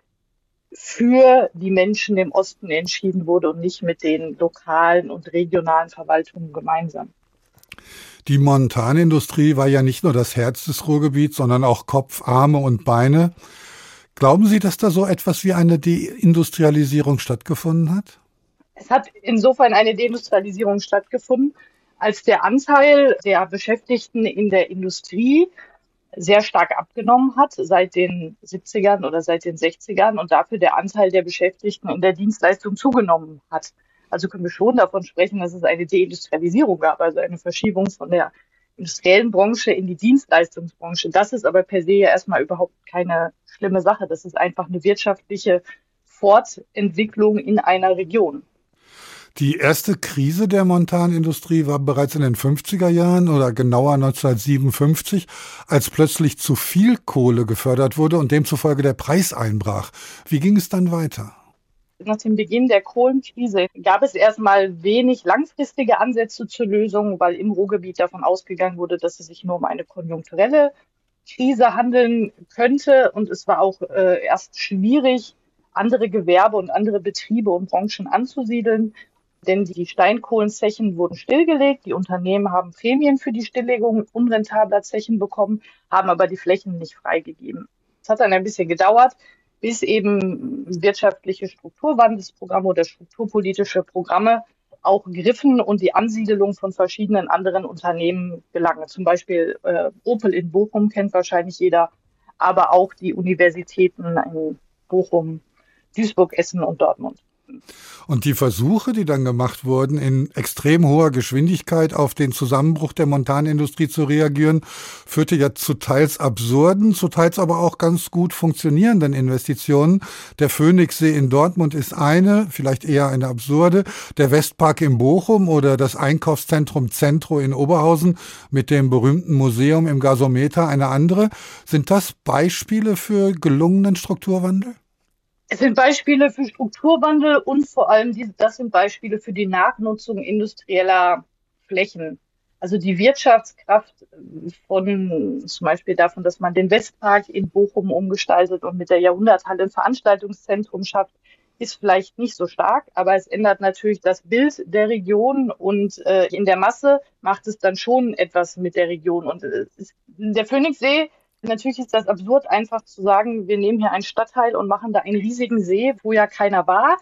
für die Menschen im Osten entschieden wurde und nicht mit den lokalen und regionalen Verwaltungen gemeinsam. Die Montanindustrie war ja nicht nur das Herz des Ruhrgebiets, sondern auch Kopf, Arme und Beine. Glauben Sie, dass da so etwas wie eine Deindustrialisierung stattgefunden hat? Es hat insofern eine Deindustrialisierung stattgefunden, als der Anteil der Beschäftigten in der Industrie sehr stark abgenommen hat seit den 70ern oder seit den 60ern und dafür der Anteil der Beschäftigten in der Dienstleistung zugenommen hat. Also können wir schon davon sprechen, dass es eine Deindustrialisierung gab, also eine Verschiebung von der industriellen Branche in die Dienstleistungsbranche. Das ist aber per se ja erstmal überhaupt keine schlimme Sache. Das ist einfach eine wirtschaftliche Fortentwicklung in einer Region. Die erste Krise der Montanindustrie war bereits in den 50er Jahren oder genauer 1957, als plötzlich zu viel Kohle gefördert wurde und demzufolge der Preis einbrach. Wie ging es dann weiter? Nach dem Beginn der Kohlenkrise gab es erstmal wenig langfristige Ansätze zur Lösung, weil im Ruhrgebiet davon ausgegangen wurde, dass es sich nur um eine konjunkturelle Krise handeln könnte. Und es war auch äh, erst schwierig, andere Gewerbe und andere Betriebe und Branchen anzusiedeln. Denn die Steinkohlenzechen wurden stillgelegt. Die Unternehmen haben Prämien für die Stilllegung unrentabler Zechen bekommen, haben aber die Flächen nicht freigegeben. Es hat dann ein bisschen gedauert, bis eben wirtschaftliche Strukturwandelsprogramme oder strukturpolitische Programme auch griffen und die Ansiedelung von verschiedenen anderen Unternehmen gelangen. Zum Beispiel äh, Opel in Bochum kennt wahrscheinlich jeder, aber auch die Universitäten in Bochum, Duisburg, Essen und Dortmund. Und die Versuche, die dann gemacht wurden, in extrem hoher Geschwindigkeit auf den Zusammenbruch der Montanindustrie zu reagieren, führte ja zu teils absurden, zu teils aber auch ganz gut funktionierenden Investitionen. Der Phoenixsee in Dortmund ist eine, vielleicht eher eine absurde. Der Westpark in Bochum oder das Einkaufszentrum Centro in Oberhausen mit dem berühmten Museum im Gasometer eine andere. Sind das Beispiele für gelungenen Strukturwandel? Es sind Beispiele für Strukturwandel und vor allem die, das sind Beispiele für die Nachnutzung industrieller Flächen. Also die Wirtschaftskraft von zum Beispiel davon, dass man den Westpark in Bochum umgestaltet und mit der Jahrhunderthalle ein Veranstaltungszentrum schafft, ist vielleicht nicht so stark, aber es ändert natürlich das Bild der Region und äh, in der Masse macht es dann schon etwas mit der Region. Und äh, der Phoenixsee Natürlich ist das absurd, einfach zu sagen, wir nehmen hier einen Stadtteil und machen da einen riesigen See, wo ja keiner war.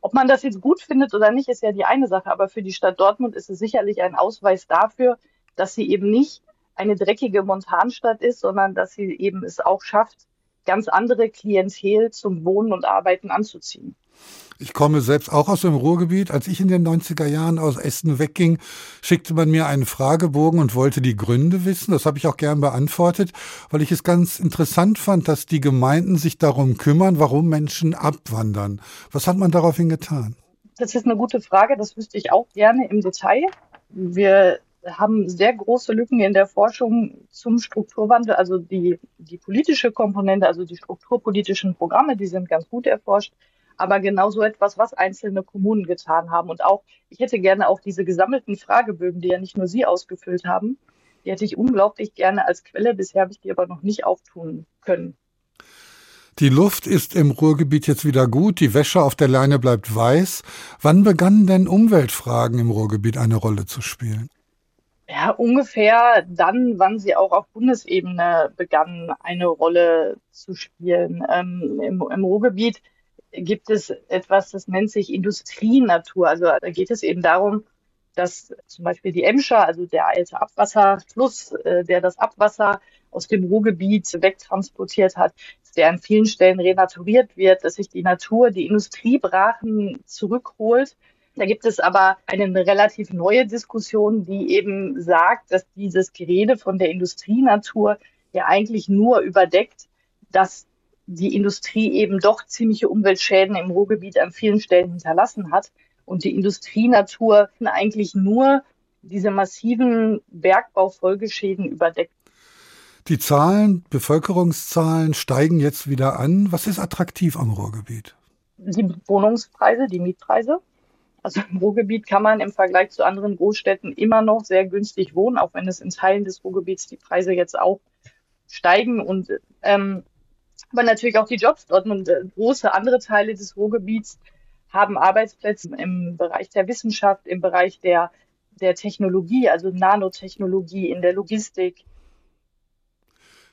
Ob man das jetzt gut findet oder nicht, ist ja die eine Sache. Aber für die Stadt Dortmund ist es sicherlich ein Ausweis dafür, dass sie eben nicht eine dreckige Montanstadt ist, sondern dass sie eben es auch schafft, ganz andere Klientel zum Wohnen und Arbeiten anzuziehen. Ich komme selbst auch aus dem Ruhrgebiet. Als ich in den 90er Jahren aus Essen wegging, schickte man mir einen Fragebogen und wollte die Gründe wissen. Das habe ich auch gern beantwortet, weil ich es ganz interessant fand, dass die Gemeinden sich darum kümmern, warum Menschen abwandern. Was hat man daraufhin getan? Das ist eine gute Frage. Das wüsste ich auch gerne im Detail. Wir haben sehr große Lücken in der Forschung zum Strukturwandel. Also die, die politische Komponente, also die strukturpolitischen Programme, die sind ganz gut erforscht aber genau so etwas, was einzelne Kommunen getan haben. Und auch, ich hätte gerne auch diese gesammelten Fragebögen, die ja nicht nur Sie ausgefüllt haben, die hätte ich unglaublich gerne als Quelle. Bisher habe ich die aber noch nicht auftun können. Die Luft ist im Ruhrgebiet jetzt wieder gut, die Wäsche auf der Leine bleibt weiß. Wann begannen denn Umweltfragen im Ruhrgebiet eine Rolle zu spielen? Ja, ungefähr dann, wann sie auch auf Bundesebene begannen, eine Rolle zu spielen. Ähm, im, Im Ruhrgebiet gibt es etwas, das nennt sich Industrienatur. Also da geht es eben darum, dass zum Beispiel die Emscher, also der alte Abwasserfluss, äh, der das Abwasser aus dem Ruhrgebiet wegtransportiert hat, der an vielen Stellen renaturiert wird, dass sich die Natur, die Industriebrachen zurückholt. Da gibt es aber eine relativ neue Diskussion, die eben sagt, dass dieses Gerede von der Industrienatur ja eigentlich nur überdeckt, dass die Industrie eben doch ziemliche Umweltschäden im Ruhrgebiet an vielen Stellen hinterlassen hat und die Industrienatur eigentlich nur diese massiven Bergbaufolgeschäden überdeckt. Die Zahlen, Bevölkerungszahlen steigen jetzt wieder an. Was ist attraktiv am Ruhrgebiet? Die Wohnungspreise, die Mietpreise. Also im Ruhrgebiet kann man im Vergleich zu anderen Großstädten immer noch sehr günstig wohnen, auch wenn es in Teilen des Ruhrgebiets die Preise jetzt auch steigen. Und ähm, aber natürlich auch die Jobs dort. Und äh, große andere Teile des Ruhrgebiets haben Arbeitsplätze im Bereich der Wissenschaft, im Bereich der, der Technologie, also Nanotechnologie, in der Logistik.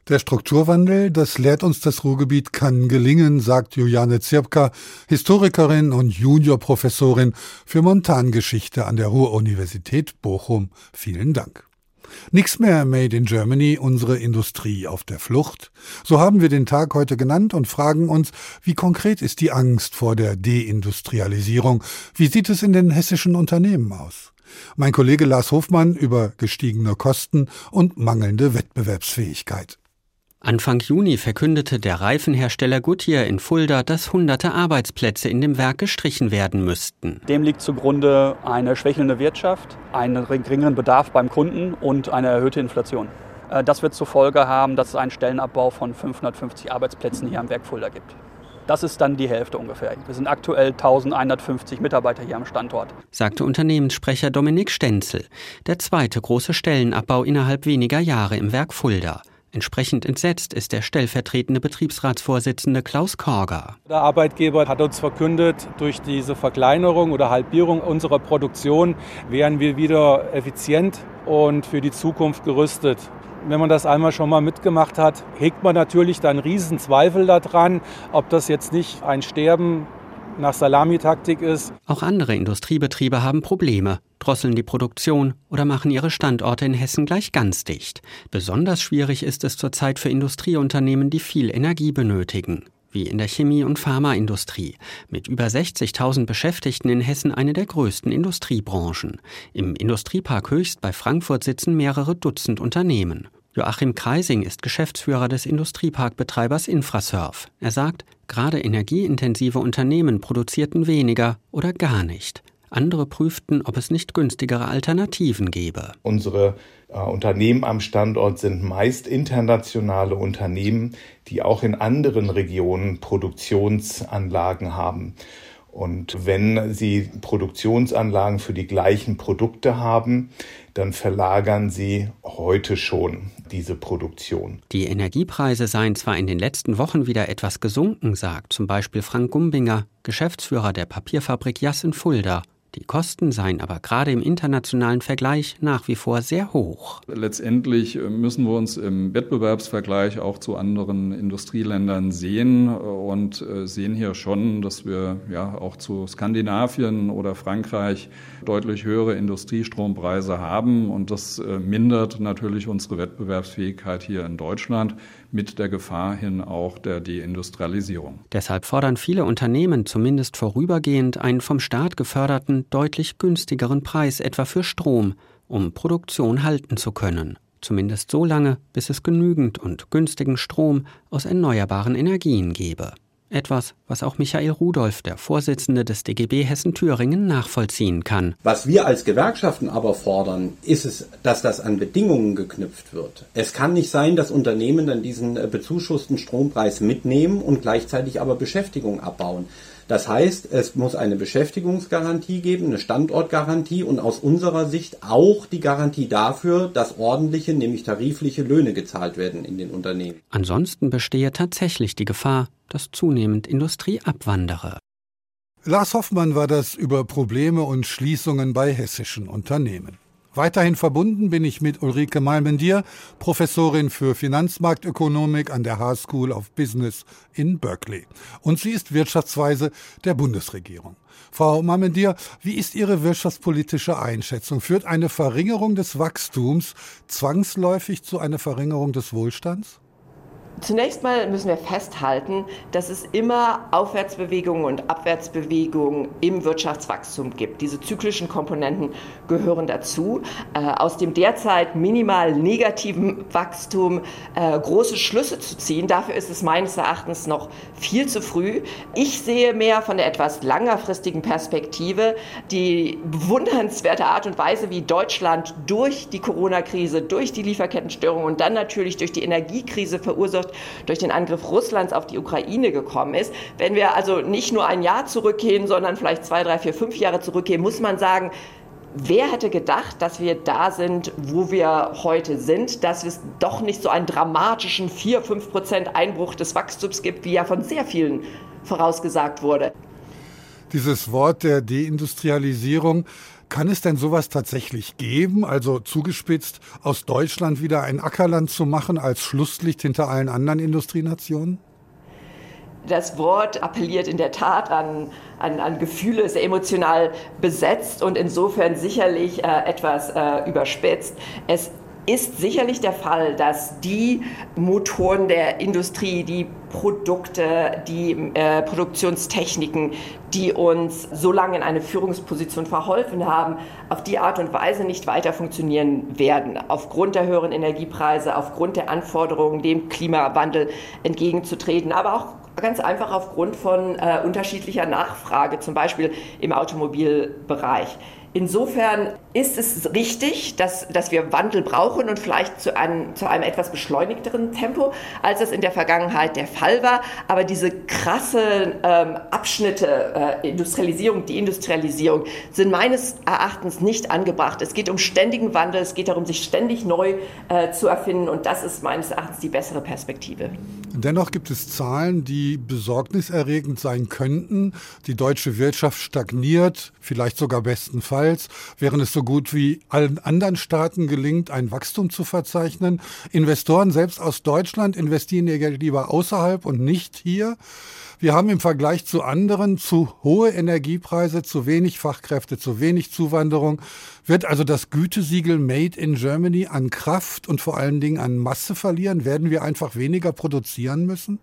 Der Strukturwandel, das lehrt uns das Ruhrgebiet, kann gelingen, sagt Juliane Zirpka, Historikerin und Juniorprofessorin für Montangeschichte an der Ruhr-Universität Bochum. Vielen Dank. Nix mehr Made in Germany, unsere Industrie auf der Flucht. So haben wir den Tag heute genannt und fragen uns, wie konkret ist die Angst vor der Deindustrialisierung? Wie sieht es in den hessischen Unternehmen aus? Mein Kollege Lars Hofmann über gestiegene Kosten und mangelnde Wettbewerbsfähigkeit. Anfang Juni verkündete der Reifenhersteller Goodyear in Fulda, dass hunderte Arbeitsplätze in dem Werk gestrichen werden müssten. Dem liegt zugrunde eine schwächelnde Wirtschaft, einen geringeren Bedarf beim Kunden und eine erhöhte Inflation. Äh, das wird zur Folge haben, dass es einen Stellenabbau von 550 Arbeitsplätzen hier am Werk Fulda gibt. Das ist dann die Hälfte ungefähr. Wir sind aktuell 1150 Mitarbeiter hier am Standort. Sagte Unternehmenssprecher Dominik Stenzel. Der zweite große Stellenabbau innerhalb weniger Jahre im Werk Fulda. Entsprechend entsetzt ist der stellvertretende Betriebsratsvorsitzende Klaus Korger. Der Arbeitgeber hat uns verkündet, durch diese Verkleinerung oder Halbierung unserer Produktion wären wir wieder effizient und für die Zukunft gerüstet. Wenn man das einmal schon mal mitgemacht hat, hegt man natürlich dann riesen Zweifel daran, ob das jetzt nicht ein Sterben nach Salamitaktik ist. Auch andere Industriebetriebe haben Probleme, drosseln die Produktion oder machen ihre Standorte in Hessen gleich ganz dicht. Besonders schwierig ist es zurzeit für Industrieunternehmen, die viel Energie benötigen wie in der Chemie- und Pharmaindustrie, mit über 60.000 Beschäftigten in Hessen eine der größten Industriebranchen. Im Industriepark Höchst bei Frankfurt sitzen mehrere Dutzend Unternehmen. Joachim Kreising ist Geschäftsführer des Industrieparkbetreibers Infrasurf. Er sagt, gerade energieintensive Unternehmen produzierten weniger oder gar nicht. Andere prüften, ob es nicht günstigere Alternativen gäbe. Unsere äh, Unternehmen am Standort sind meist internationale Unternehmen, die auch in anderen Regionen Produktionsanlagen haben. Und wenn Sie Produktionsanlagen für die gleichen Produkte haben, dann verlagern Sie heute schon diese Produktion. Die Energiepreise seien zwar in den letzten Wochen wieder etwas gesunken, sagt zum Beispiel Frank Gumbinger, Geschäftsführer der Papierfabrik Jass in Fulda. Die Kosten seien aber gerade im internationalen Vergleich nach wie vor sehr hoch. Letztendlich äh, müssen wir uns im Wettbewerbsvergleich auch zu anderen Industrieländern sehen äh, und äh, sehen hier schon, dass wir ja auch zu Skandinavien oder Frankreich deutlich höhere Industriestrompreise haben und das mindert natürlich unsere Wettbewerbsfähigkeit hier in Deutschland mit der Gefahr hin auch der Deindustrialisierung. Deshalb fordern viele Unternehmen zumindest vorübergehend einen vom Staat geförderten, deutlich günstigeren Preis etwa für Strom, um Produktion halten zu können. Zumindest so lange, bis es genügend und günstigen Strom aus erneuerbaren Energien gebe. Etwas, was auch Michael Rudolph, der Vorsitzende des DGB Hessen-Thüringen, nachvollziehen kann. Was wir als Gewerkschaften aber fordern, ist es, dass das an Bedingungen geknüpft wird. Es kann nicht sein, dass Unternehmen dann diesen äh, bezuschussten Strompreis mitnehmen und gleichzeitig aber Beschäftigung abbauen. Das heißt, es muss eine Beschäftigungsgarantie geben, eine Standortgarantie und aus unserer Sicht auch die Garantie dafür, dass ordentliche, nämlich tarifliche Löhne gezahlt werden in den Unternehmen. Ansonsten bestehe tatsächlich die Gefahr, dass zunehmend Industrie abwandere. Lars Hoffmann war das über Probleme und Schließungen bei hessischen Unternehmen. Weiterhin verbunden bin ich mit Ulrike Malmendier, Professorin für Finanzmarktökonomik an der Haas School of Business in Berkeley. Und sie ist Wirtschaftsweise der Bundesregierung. Frau Malmendier, wie ist Ihre wirtschaftspolitische Einschätzung? Führt eine Verringerung des Wachstums zwangsläufig zu einer Verringerung des Wohlstands? Zunächst mal müssen wir festhalten, dass es immer Aufwärtsbewegungen und Abwärtsbewegungen im Wirtschaftswachstum gibt. Diese zyklischen Komponenten gehören dazu. Äh, aus dem derzeit minimal negativen Wachstum äh, große Schlüsse zu ziehen, dafür ist es meines Erachtens noch viel zu früh. Ich sehe mehr von der etwas längerfristigen Perspektive die bewundernswerte Art und Weise, wie Deutschland durch die Corona-Krise, durch die Lieferkettenstörung und dann natürlich durch die Energiekrise verursacht durch den Angriff Russlands auf die Ukraine gekommen ist. Wenn wir also nicht nur ein Jahr zurückgehen, sondern vielleicht zwei, drei, vier, fünf Jahre zurückgehen, muss man sagen, Wer hätte gedacht, dass wir da sind, wo wir heute sind, dass es doch nicht so einen dramatischen 4, 5 Prozent Einbruch des Wachstums gibt, wie ja von sehr vielen vorausgesagt wurde. Dieses Wort der Deindustrialisierung, kann es denn sowas tatsächlich geben? Also zugespitzt, aus Deutschland wieder ein Ackerland zu machen als Schlusslicht hinter allen anderen Industrienationen? Das Wort appelliert in der Tat an, an, an Gefühle, ist emotional besetzt und insofern sicherlich äh, etwas äh, überspitzt. Es ist sicherlich der Fall, dass die Motoren der Industrie, die Produkte, die äh, Produktionstechniken, die uns so lange in eine Führungsposition verholfen haben, auf die Art und Weise nicht weiter funktionieren werden. Aufgrund der höheren Energiepreise, aufgrund der Anforderungen, dem Klimawandel entgegenzutreten, aber auch ganz einfach aufgrund von äh, unterschiedlicher Nachfrage, zum Beispiel im Automobilbereich. Insofern ist es richtig, dass, dass wir Wandel brauchen und vielleicht zu einem, zu einem etwas beschleunigteren Tempo, als es in der Vergangenheit der Fall war. Aber diese krasse ähm, Abschnitte, äh, Industrialisierung, Deindustrialisierung, sind meines Erachtens nicht angebracht. Es geht um ständigen Wandel, es geht darum, sich ständig neu äh, zu erfinden und das ist meines Erachtens die bessere Perspektive. Dennoch gibt es Zahlen, die besorgniserregend sein könnten. Die deutsche Wirtschaft stagniert, vielleicht sogar bestenfalls, während es so gut wie allen anderen Staaten gelingt, ein Wachstum zu verzeichnen. Investoren selbst aus Deutschland investieren ihr Geld lieber außerhalb und nicht hier. Wir haben im Vergleich zu anderen zu hohe Energiepreise, zu wenig Fachkräfte, zu wenig Zuwanderung. Wird also das Gütesiegel Made in Germany an Kraft und vor allen Dingen an Masse verlieren? Werden wir einfach weniger produzieren müssen?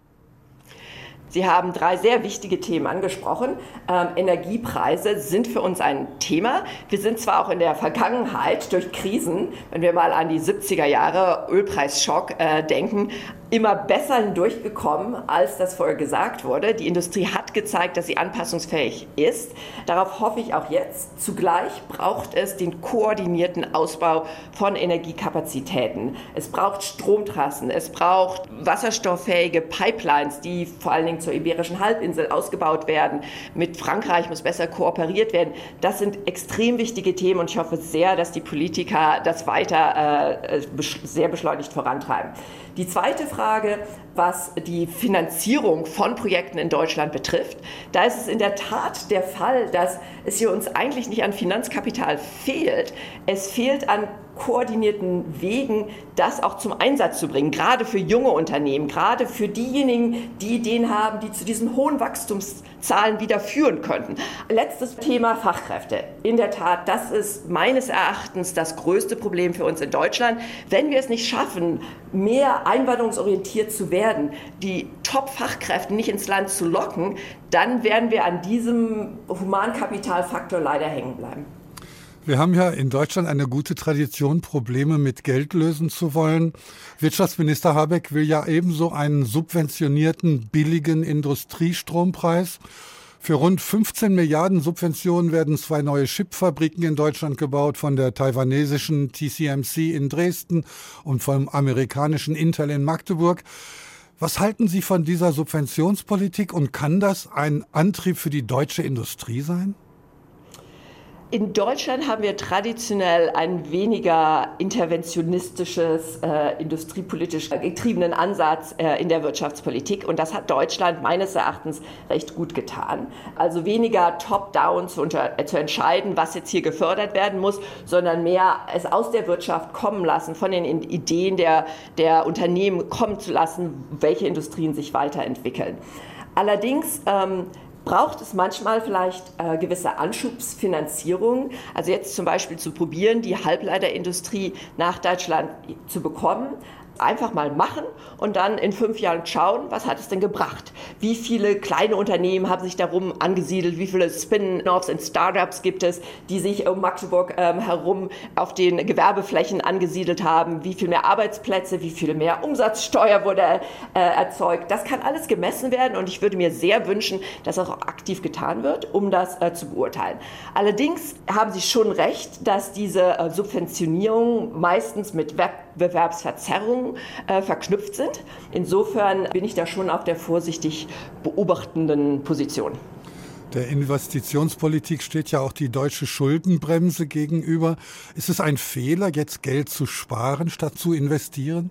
Sie haben drei sehr wichtige Themen angesprochen. Ähm, Energiepreise sind für uns ein Thema. Wir sind zwar auch in der Vergangenheit durch Krisen, wenn wir mal an die 70er Jahre Ölpreisschock äh, denken, immer besser hindurchgekommen, als das vorher gesagt wurde. Die Industrie hat gezeigt, dass sie anpassungsfähig ist. Darauf hoffe ich auch jetzt. Zugleich braucht es den koordinierten Ausbau von Energiekapazitäten. Es braucht Stromtrassen, es braucht wasserstofffähige Pipelines, die vor allen Dingen zur Iberischen Halbinsel ausgebaut werden. Mit Frankreich muss besser kooperiert werden. Das sind extrem wichtige Themen und ich hoffe sehr, dass die Politiker das weiter äh, sehr beschleunigt vorantreiben. Die zweite Frage, Frage was die Finanzierung von Projekten in Deutschland betrifft, da ist es in der Tat der Fall, dass es hier uns eigentlich nicht an Finanzkapital fehlt. Es fehlt an koordinierten Wegen, das auch zum Einsatz zu bringen, gerade für junge Unternehmen, gerade für diejenigen, die Ideen haben, die zu diesen hohen Wachstumszahlen wieder führen könnten. Letztes Thema Fachkräfte. In der Tat, das ist meines Erachtens das größte Problem für uns in Deutschland. Wenn wir es nicht schaffen, mehr einwanderungsorientiert zu werden, die Top-Fachkräfte nicht ins Land zu locken, dann werden wir an diesem Humankapitalfaktor leider hängen bleiben. Wir haben ja in Deutschland eine gute Tradition, Probleme mit Geld lösen zu wollen. Wirtschaftsminister Habeck will ja ebenso einen subventionierten, billigen Industriestrompreis. Für rund 15 Milliarden Subventionen werden zwei neue Chipfabriken in Deutschland gebaut, von der taiwanesischen TCMC in Dresden und vom amerikanischen Intel in Magdeburg. Was halten Sie von dieser Subventionspolitik und kann das ein Antrieb für die deutsche Industrie sein? In Deutschland haben wir traditionell einen weniger interventionistisches, äh, industriepolitisch getriebenen Ansatz äh, in der Wirtschaftspolitik. Und das hat Deutschland meines Erachtens recht gut getan. Also weniger top-down zu, zu entscheiden, was jetzt hier gefördert werden muss, sondern mehr es aus der Wirtschaft kommen lassen, von den Ideen der, der Unternehmen kommen zu lassen, welche Industrien sich weiterentwickeln. Allerdings ähm, braucht es manchmal vielleicht äh, gewisse Anschubsfinanzierung. Also jetzt zum Beispiel zu probieren, die Halbleiterindustrie nach Deutschland zu bekommen einfach mal machen und dann in fünf Jahren schauen, was hat es denn gebracht? Wie viele kleine Unternehmen haben sich darum angesiedelt? Wie viele Spin-offs und Startups gibt es, die sich um Magdeburg ähm, herum auf den Gewerbeflächen angesiedelt haben? Wie viel mehr Arbeitsplätze? Wie viel mehr Umsatzsteuer wurde äh, erzeugt? Das kann alles gemessen werden und ich würde mir sehr wünschen, dass das auch aktiv getan wird, um das äh, zu beurteilen. Allerdings haben Sie schon recht, dass diese äh, Subventionierung meistens mit Wettbewerbsverzerrung äh, verknüpft sind. Insofern bin ich da schon auf der vorsichtig beobachtenden Position. Der Investitionspolitik steht ja auch die deutsche Schuldenbremse gegenüber. Ist es ein Fehler, jetzt Geld zu sparen, statt zu investieren?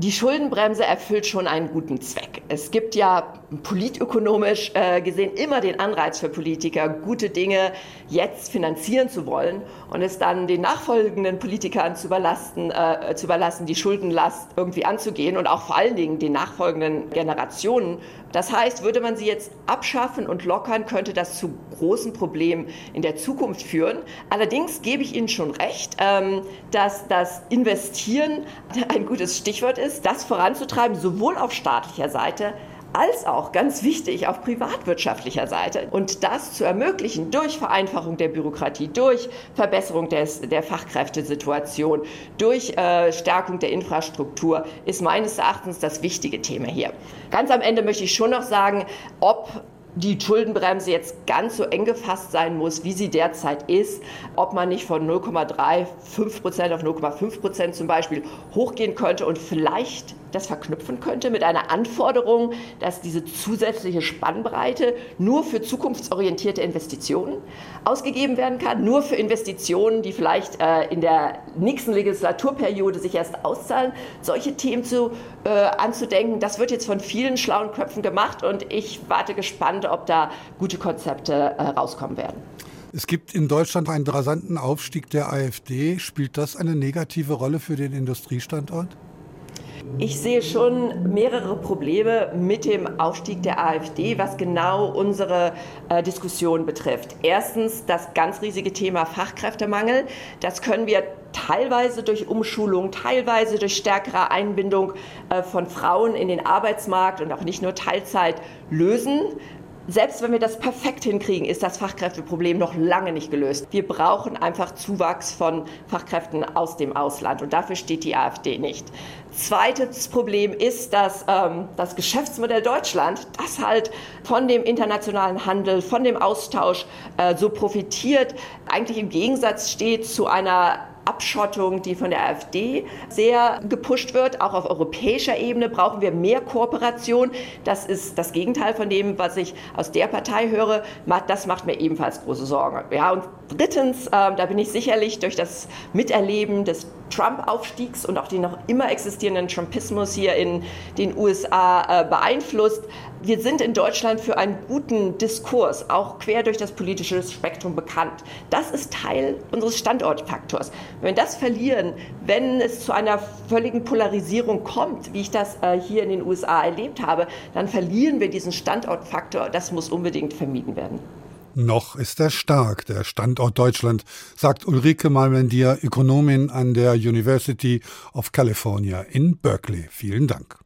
Die Schuldenbremse erfüllt schon einen guten Zweck. Es gibt ja politökonomisch äh, gesehen immer den Anreiz für Politiker, gute Dinge jetzt finanzieren zu wollen und es dann den nachfolgenden Politikern zu überlassen, äh, zu überlassen, die Schuldenlast irgendwie anzugehen und auch vor allen Dingen den nachfolgenden Generationen. Das heißt, würde man sie jetzt abschaffen und lockern, könnte das zu großen Problemen in der Zukunft führen. Allerdings gebe ich Ihnen schon recht, ähm, dass das Investieren ein gutes Stichwort ist, das voranzutreiben, sowohl auf staatlicher Seite als auch ganz wichtig auf privatwirtschaftlicher Seite. Und das zu ermöglichen durch Vereinfachung der Bürokratie, durch Verbesserung des, der Fachkräftesituation, durch äh, Stärkung der Infrastruktur, ist meines Erachtens das wichtige Thema hier. Ganz am Ende möchte ich schon noch sagen, ob die Schuldenbremse jetzt ganz so eng gefasst sein muss, wie sie derzeit ist, ob man nicht von 0,35 Prozent auf 0,5 Prozent zum Beispiel hochgehen könnte und vielleicht das verknüpfen könnte mit einer Anforderung, dass diese zusätzliche Spannbreite nur für zukunftsorientierte Investitionen ausgegeben werden kann, nur für Investitionen, die vielleicht äh, in der nächsten Legislaturperiode sich erst auszahlen. Solche Themen zu, äh, anzudenken, das wird jetzt von vielen schlauen Köpfen gemacht und ich warte gespannt, ob da gute Konzepte äh, rauskommen werden. Es gibt in Deutschland einen rasanten Aufstieg der AfD. Spielt das eine negative Rolle für den Industriestandort? Ich sehe schon mehrere Probleme mit dem Aufstieg der AfD, was genau unsere äh, Diskussion betrifft. Erstens das ganz riesige Thema Fachkräftemangel. Das können wir teilweise durch Umschulung, teilweise durch stärkere Einbindung äh, von Frauen in den Arbeitsmarkt und auch nicht nur Teilzeit lösen selbst wenn wir das perfekt hinkriegen, ist das Fachkräfteproblem noch lange nicht gelöst. Wir brauchen einfach Zuwachs von Fachkräften aus dem Ausland und dafür steht die AfD nicht. Zweites Problem ist, dass ähm, das Geschäftsmodell Deutschland, das halt von dem internationalen Handel, von dem Austausch äh, so profitiert, eigentlich im Gegensatz steht zu einer Abschottung, die von der AfD sehr gepusht wird. Auch auf europäischer Ebene brauchen wir mehr Kooperation. Das ist das Gegenteil von dem, was ich aus der Partei höre. Das macht mir ebenfalls große Sorgen. Ja, und drittens, äh, da bin ich sicherlich durch das Miterleben des Trump-Aufstiegs und auch den noch immer existierenden Trumpismus hier in den USA äh, beeinflusst. Wir sind in Deutschland für einen guten Diskurs, auch quer durch das politische Spektrum bekannt. Das ist Teil unseres Standortfaktors. Wenn wir das verlieren, wenn es zu einer völligen Polarisierung kommt, wie ich das äh, hier in den USA erlebt habe, dann verlieren wir diesen Standortfaktor. Das muss unbedingt vermieden werden. Noch ist er stark, der Standort Deutschland, sagt Ulrike Malmendier, Ökonomin an der University of California in Berkeley. Vielen Dank.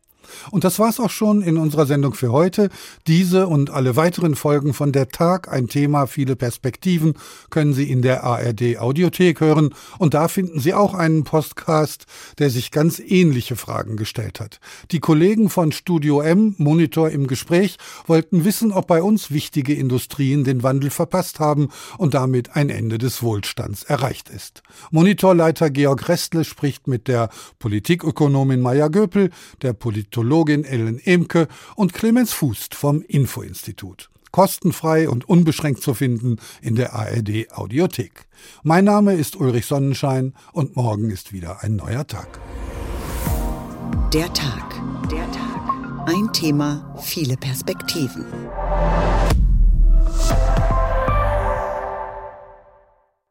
Und das war's auch schon in unserer Sendung für heute. Diese und alle weiteren Folgen von Der Tag, ein Thema, viele Perspektiven, können Sie in der ARD Audiothek hören. Und da finden Sie auch einen Podcast, der sich ganz ähnliche Fragen gestellt hat. Die Kollegen von Studio M, Monitor im Gespräch, wollten wissen, ob bei uns wichtige Industrien den Wandel verpasst haben und damit ein Ende des Wohlstands erreicht ist. Monitorleiter Georg Restle spricht mit der Politikökonomin Maya Göpel, der Politologin Politologin Ellen Emke und Clemens Fußt vom Info-Institut. Kostenfrei und unbeschränkt zu finden in der ARD Audiothek. Mein Name ist Ulrich Sonnenschein und morgen ist wieder ein neuer Tag. Der Tag. Der Tag. Ein Thema, viele Perspektiven.